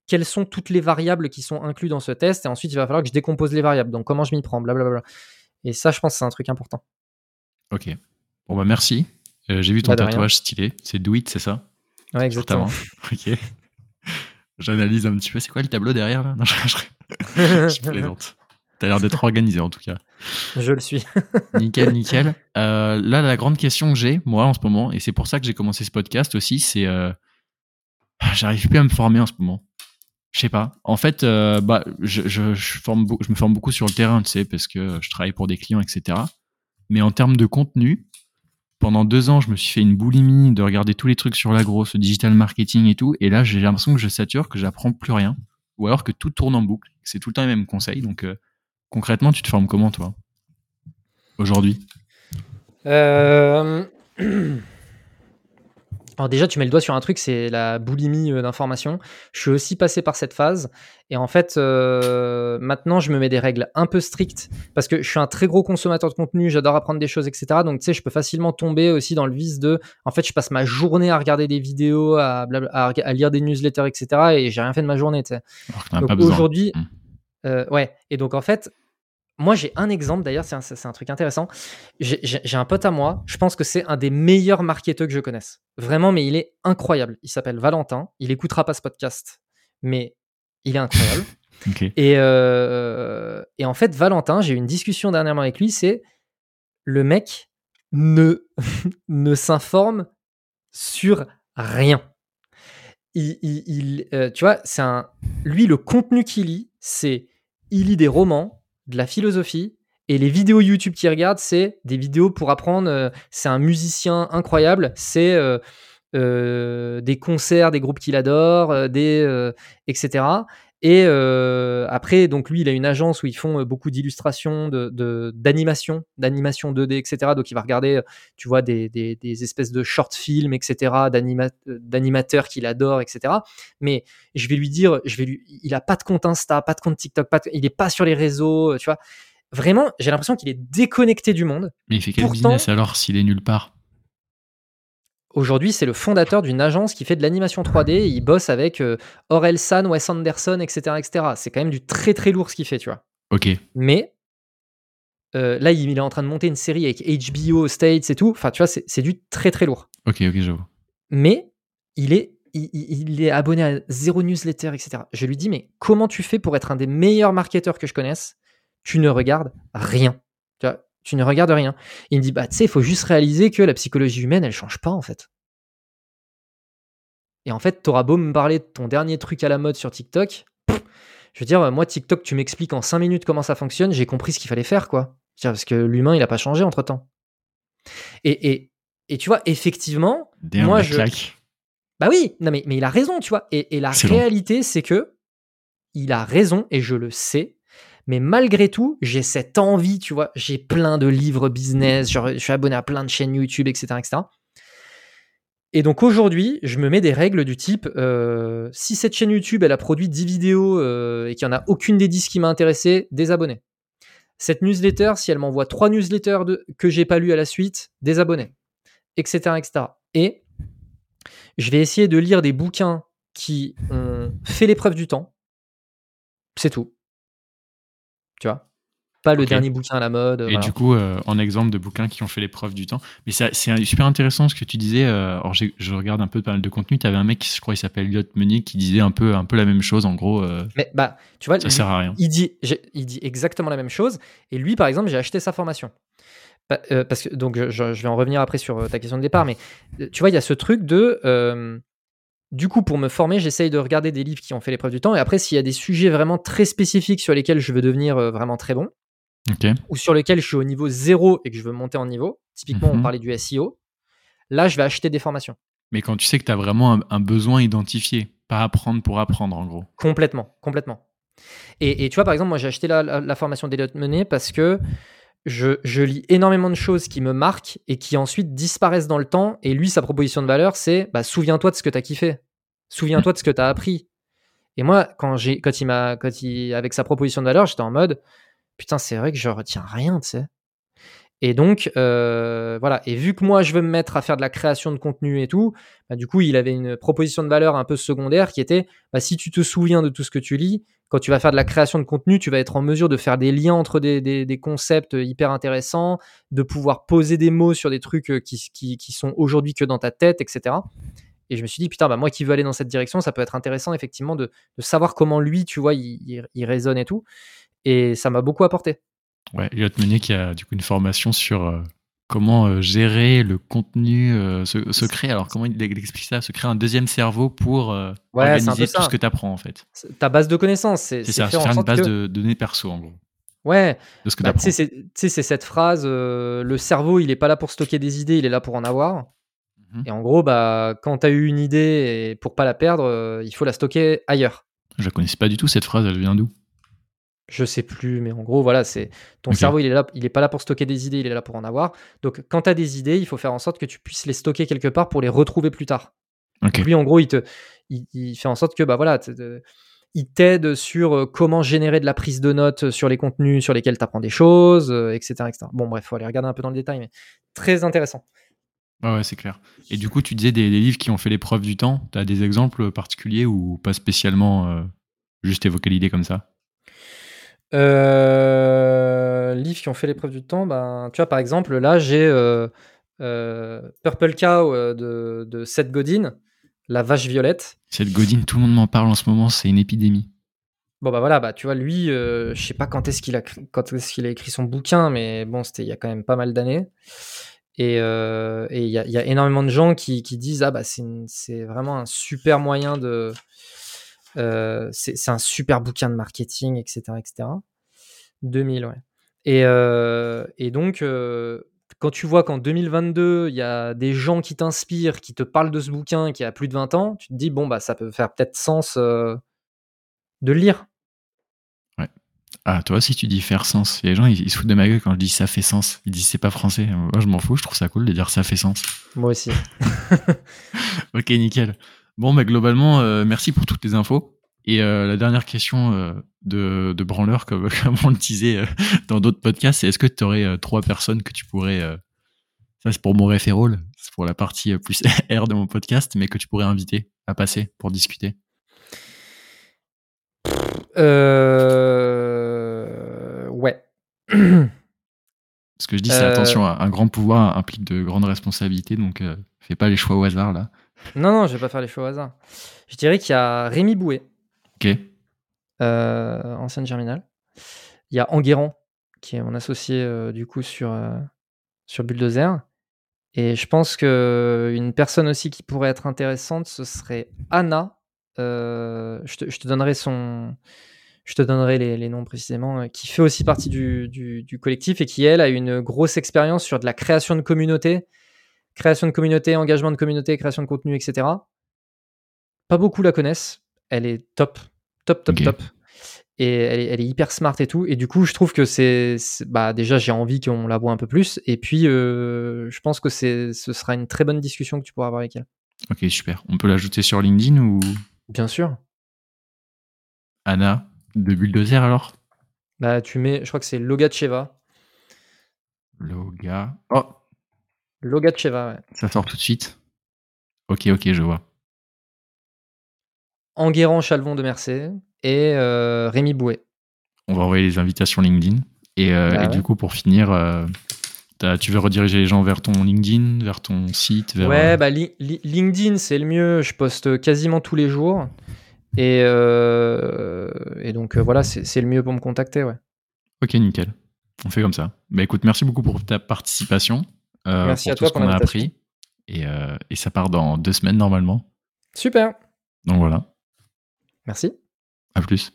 quelles sont toutes les variables qui sont incluses dans ce test, et ensuite il va falloir que je décompose les variables. Donc comment je m'y prends, blablabla. Et ça, je pense que c'est un truc important. Ok. Bon, bah merci. Euh, j'ai vu ton bah, tatouage stylé. C'est Do It, c'est ça? Ouais, exactement. [laughs] ok. J'analyse un petit peu. C'est quoi le tableau derrière là? Non, je, [laughs] je, plaisante. T'as l'air d'être organisé en tout cas. Je le suis. [laughs] nickel, nickel. Euh, là, la grande question que j'ai, moi, en ce moment, et c'est pour ça que j'ai commencé ce podcast aussi, c'est euh, j'arrive plus à me former en ce moment. Je sais pas. En fait, euh, bah, je, forme, je me forme beaucoup sur le terrain, tu sais, parce que je travaille pour des clients, etc. Mais en termes de contenu, pendant deux ans, je me suis fait une boulimie de regarder tous les trucs sur la grosse, digital marketing et tout. Et là, j'ai l'impression que je sature, que j'apprends plus rien. Ou alors que tout tourne en boucle. C'est tout le temps les mêmes conseils. Donc, euh, concrètement, tu te formes comment, toi? Aujourd'hui? Euh... [clears throat] Alors déjà, tu mets le doigt sur un truc, c'est la boulimie euh, d'information. Je suis aussi passé par cette phase. Et en fait, euh, maintenant, je me mets des règles un peu strictes parce que je suis un très gros consommateur de contenu, j'adore apprendre des choses, etc. Donc, tu sais, je peux facilement tomber aussi dans le vice de, en fait, je passe ma journée à regarder des vidéos, à, à, lire des newsletters, etc. Et j'ai rien fait de ma journée, tu sais. Donc aujourd'hui, mmh. euh, ouais. Et donc, en fait, moi, j'ai un exemple, d'ailleurs, c'est un, un, truc intéressant. J'ai un pote à moi, je pense que c'est un des meilleurs marketeurs que je connaisse. Vraiment, mais il est incroyable. Il s'appelle Valentin. Il écoutera pas ce podcast, mais il est incroyable. [laughs] et, euh, et en fait, Valentin, j'ai eu une discussion dernièrement avec lui, c'est le mec ne, [laughs] ne s'informe sur rien. Il, il, euh, tu vois, c'est un. Lui, le contenu qu'il lit, c'est il lit des romans, de la philosophie. Et les vidéos YouTube qu'il regarde, c'est des vidéos pour apprendre. Euh, c'est un musicien incroyable. C'est euh, euh, des concerts, des groupes qu'il adore, des, etc. Et après, donc lui, il a une agence où ils font beaucoup d'illustrations, de, d'animation, d'animation 2D, etc. Donc il va regarder, tu vois, des, des, espèces de short films, etc. d'animateurs qu'il adore, etc. Mais je vais lui dire, je vais lui, il a pas de compte Insta, pas de compte TikTok, pas il est pas sur les réseaux, tu vois. Vraiment, j'ai l'impression qu'il est déconnecté du monde. Mais il fait quel business alors s'il est nulle part? Aujourd'hui, c'est le fondateur d'une agence qui fait de l'animation 3D. il bosse avec euh, San, Wes Anderson, etc. etc. C'est quand même du très très lourd ce qu'il fait, tu vois. Ok. Mais euh, là, il, est en train de monter une série avec HBO, States et tout. Enfin, tu vois, c'est du très très lourd. Ok, ok, j'avoue. Mais il est, il, est abonné à zéro newsletter, etc. Je lui dis, mais comment tu fais pour être un des meilleurs marketeurs que je connaisse? Tu ne regardes rien. Tu ne regardes rien. Il me dit, bah, tu sais, il faut juste réaliser que la psychologie humaine, elle change pas, en fait. Et en fait, t'auras beau me parler de ton dernier truc à la mode sur TikTok. je veux dire, moi, TikTok, tu m'expliques en 5 minutes comment ça fonctionne, j'ai compris ce qu'il fallait faire, quoi. Parce que l'humain, il n'a pas changé entre temps. Et, et, et, tu vois, effectivement, moi, je. Bah oui, non, mais, mais il a raison, tu vois. Et, et la réalité, c'est que il a raison, et je le sais, mais malgré tout, j'ai cette envie, tu vois. J'ai plein de livres business, je, suis abonné à plein de chaînes YouTube, etc. Et donc aujourd'hui, je me mets des règles du type euh, si cette chaîne YouTube a produit 10 vidéos euh, et qu'il n'y en a aucune des 10 qui m'a intéressé, désabonner. Cette newsletter, si elle m'envoie 3 newsletters que j'ai pas lu à la suite, désabonner, etc., etc. Et je vais essayer de lire des bouquins qui ont fait l'épreuve du temps. C'est tout tu vois pas le dernier bouquin à la mode. Et du coup, euh, en exemple de bouquins qui ont fait l'épreuve du temps. Mais c'est super intéressant ce que tu disais. Euh, alors, je regarde un peu pas mal de contenu. Tu avais un mec, je crois, il s'appelle Elliot Meunier, qui disait un peu, un peu la même chose. En gros, euh, mais bah, tu vois, ça sert à rien. Il dit, il dit exactement la même chose. Et lui, par exemple, j'ai acheté sa formation. parce que donc, je, je, vais en revenir après sur ta question de départ. Mais tu vois, il y a ce truc de du coup, pour me former, j'essaye de regarder des livres qui ont fait l'épreuve du temps. Et après, s'il y a des sujets vraiment très spécifiques sur lesquels je veux devenir euh, vraiment très bon, ou sur lequel je suis au niveau zéro et que je veux monter en niveau, typiquement on Mhm. parlait du SEO, là je vais acheter des formations. Mais quand tu sais que tu as vraiment un, un besoin identifié, pas apprendre pour apprendre en gros. Complètement, complètement. Et, et tu vois, par exemple, moi j'ai acheté la, la- la formation d'Eliott Menet parce que je, lis énormément de choses qui me marquent et qui ensuite disparaissent dans le temps. Et lui, sa proposition de valeur, c'est bah, souviens-toi de ce que tu as kiffé. Souviens-toi de ce que tu as appris. Et moi, quand, j'ai, quand, il m'a, quand il, avec sa proposition de valeur, j'étais en mode putain, c'est vrai que je retiens rien, tu sais. Et donc, euh, voilà. Et vu que moi, je veux me mettre à faire de la création de contenu et tout, bah, du coup, il avait une proposition de valeur un peu secondaire qui était bah, si tu te souviens de tout ce que tu lis, quand tu vas faire de la création de contenu, tu vas être en mesure de faire des liens entre des, concepts hyper intéressants, de pouvoir poser des mots sur des trucs euh, qui, sont aujourd'hui que dans ta tête, etc. Et je me suis dit, putain, bah, moi qui veux aller dans cette direction, ça peut être intéressant, effectivement, de, savoir comment lui, tu vois, il, il, il raisonne et tout. Et ça m'a beaucoup apporté. Ouais, Elliot qui a du coup une formation sur euh, comment euh, gérer le contenu euh, se, se créer. Alors, comment il, explique ça? Se créer un deuxième cerveau pour Ouais, organiser tout ce que tu apprends en fait. Ta base de connaissances, c'est ça, faire une base que... de données perso en gros, Ouais, de ce que bah, tu sais, c'est cette phrase, euh, le cerveau, il est pas là pour stocker des idées, il est là pour en avoir. Mhm. Et en gros, bah, quand tu as eu une idée et pour pas la perdre, euh, il faut la stocker ailleurs. Je la connaissais pas du tout cette phrase, elle vient d'où? Je sais plus, mais en gros, voilà, c'est ton cerveau, il est là, il est pas là pour stocker des idées, il est là pour en avoir. Donc, quand tu as des idées, il faut faire en sorte que tu puisses les stocker quelque part pour les retrouver plus tard. Ok. Donc lui, en gros, il, te, il, il fait en sorte que, bah voilà, il t'aide sur euh, comment générer de la prise de notes sur les contenus sur lesquels tu apprends des choses, euh, etc., etc. Bon, bref, faut aller regarder un peu dans le détail, mais très intéressant. Ouais, ouais, c'est clair. Et du coup, tu disais des, des livres qui ont fait l'épreuve du temps. Tu as des exemples particuliers ou pas spécialement euh, juste évoquer l'idée comme ça? Euh, livres qui ont fait l'épreuve du temps, ben, tu vois, par exemple, là, j'ai euh, euh, Purple Cow de, de Seth Godin, La vache violette. Cette Godine, tout le monde m'en parle en ce moment, c'est une épidémie. Bon bah voilà, bah tu vois lui, je sais pas quand est-ce qu'il a quand qu'il a écrit son bouquin, mais bon c'était il y a quand même pas mal d'années. Et euh, et il y, a, il y a énormément de gens qui, qui disent ah bah c'est vraiment un super moyen de euh, c'est un super bouquin de marketing etc etc. 2000 ouais. Et euh, et donc euh, quand tu vois qu'en 2022 il y a des gens qui t'inspirent, qui te parlent de ce bouquin qui a plus de 20 ans, tu te dis bon bah ça peut faire peut-être sens de le lire. Ah, toi aussi, tu dis faire sens. Les gens, ils, ils se foutent de ma gueule quand je dis ça fait sens. Ils disent c'est pas français. Moi, je m'en fous, je trouve ça cool de dire ça fait sens. Moi aussi. [laughs] Ok, nickel. Bon, bah, globalement, euh, merci pour toutes les infos. Et euh, la dernière question euh, de, de branleur, comme, [laughs] comme on le disait dans d'autres podcasts, c'est est-ce que tu aurais trois personnes que tu pourrais. ça, c'est pour mon référol, c'est pour la partie plus [laughs] R de mon podcast, mais que tu pourrais inviter à passer pour discuter? Euh... Ouais. Ce que je dis, c'est attention, un grand pouvoir implique de grandes responsabilités, donc fais pas les choix au hasard là. Non, non, je vais pas faire les choix au hasard. Je dirais qu'il y a Rémi Bouet, Ok. euh, ancienne Germinal. Il y a Enguerrand, qui est mon associé euh, du coup sur, euh, sur Bulldozer. Et je pense que une personne aussi qui pourrait être intéressante, ce serait Anna. Euh, je, te, je te donnerai son. Je te donnerai les, les noms précisément, euh, qui fait aussi partie du, du- du collectif et qui, elle, a une grosse expérience sur de la création de communauté, création de communauté, engagement de communauté, création de contenu, etc. Pas beaucoup la connaissent. Elle est top, top, top, top. Et elle est, elle est hyper smart et tout. Et du coup, je trouve que c'est. Bah, déjà, j'ai envie qu'on la voit un peu plus. Et puis, euh, je pense que c'est, ce sera une très bonne discussion que tu pourras avoir avec elle. Ok, super. On peut l'ajouter sur LinkedIn ou? Bien sûr. Anna de Bulldozer alors? Bah, tu mets. Je crois que c'est Logacheva. Loga. Oh, Logacheva, ouais. ça sort tout de suite. Ok, ok, je vois. Enguerrand Chalvon de Mercé et euh, Rémi Bouet. On va envoyer les invitations LinkedIn. Et, euh, Bah et du coup, pour finir, euh, tu veux rediriger les gens vers ton LinkedIn, vers ton site, vers. Ouais, bah Li- Li- LinkedIn, c'est le mieux. Je poste quasiment tous les jours. Et, et donc, voilà, c'est c'est le mieux pour me contacter, ouais. Ok, nickel. On fait comme ça. Bah écoute, merci beaucoup pour ta participation. Euh, Merci pour à tout toi ce qu'on a appris. Et, euh, et ça part dans deux semaines normalement. Super. Donc voilà. Merci. À plus.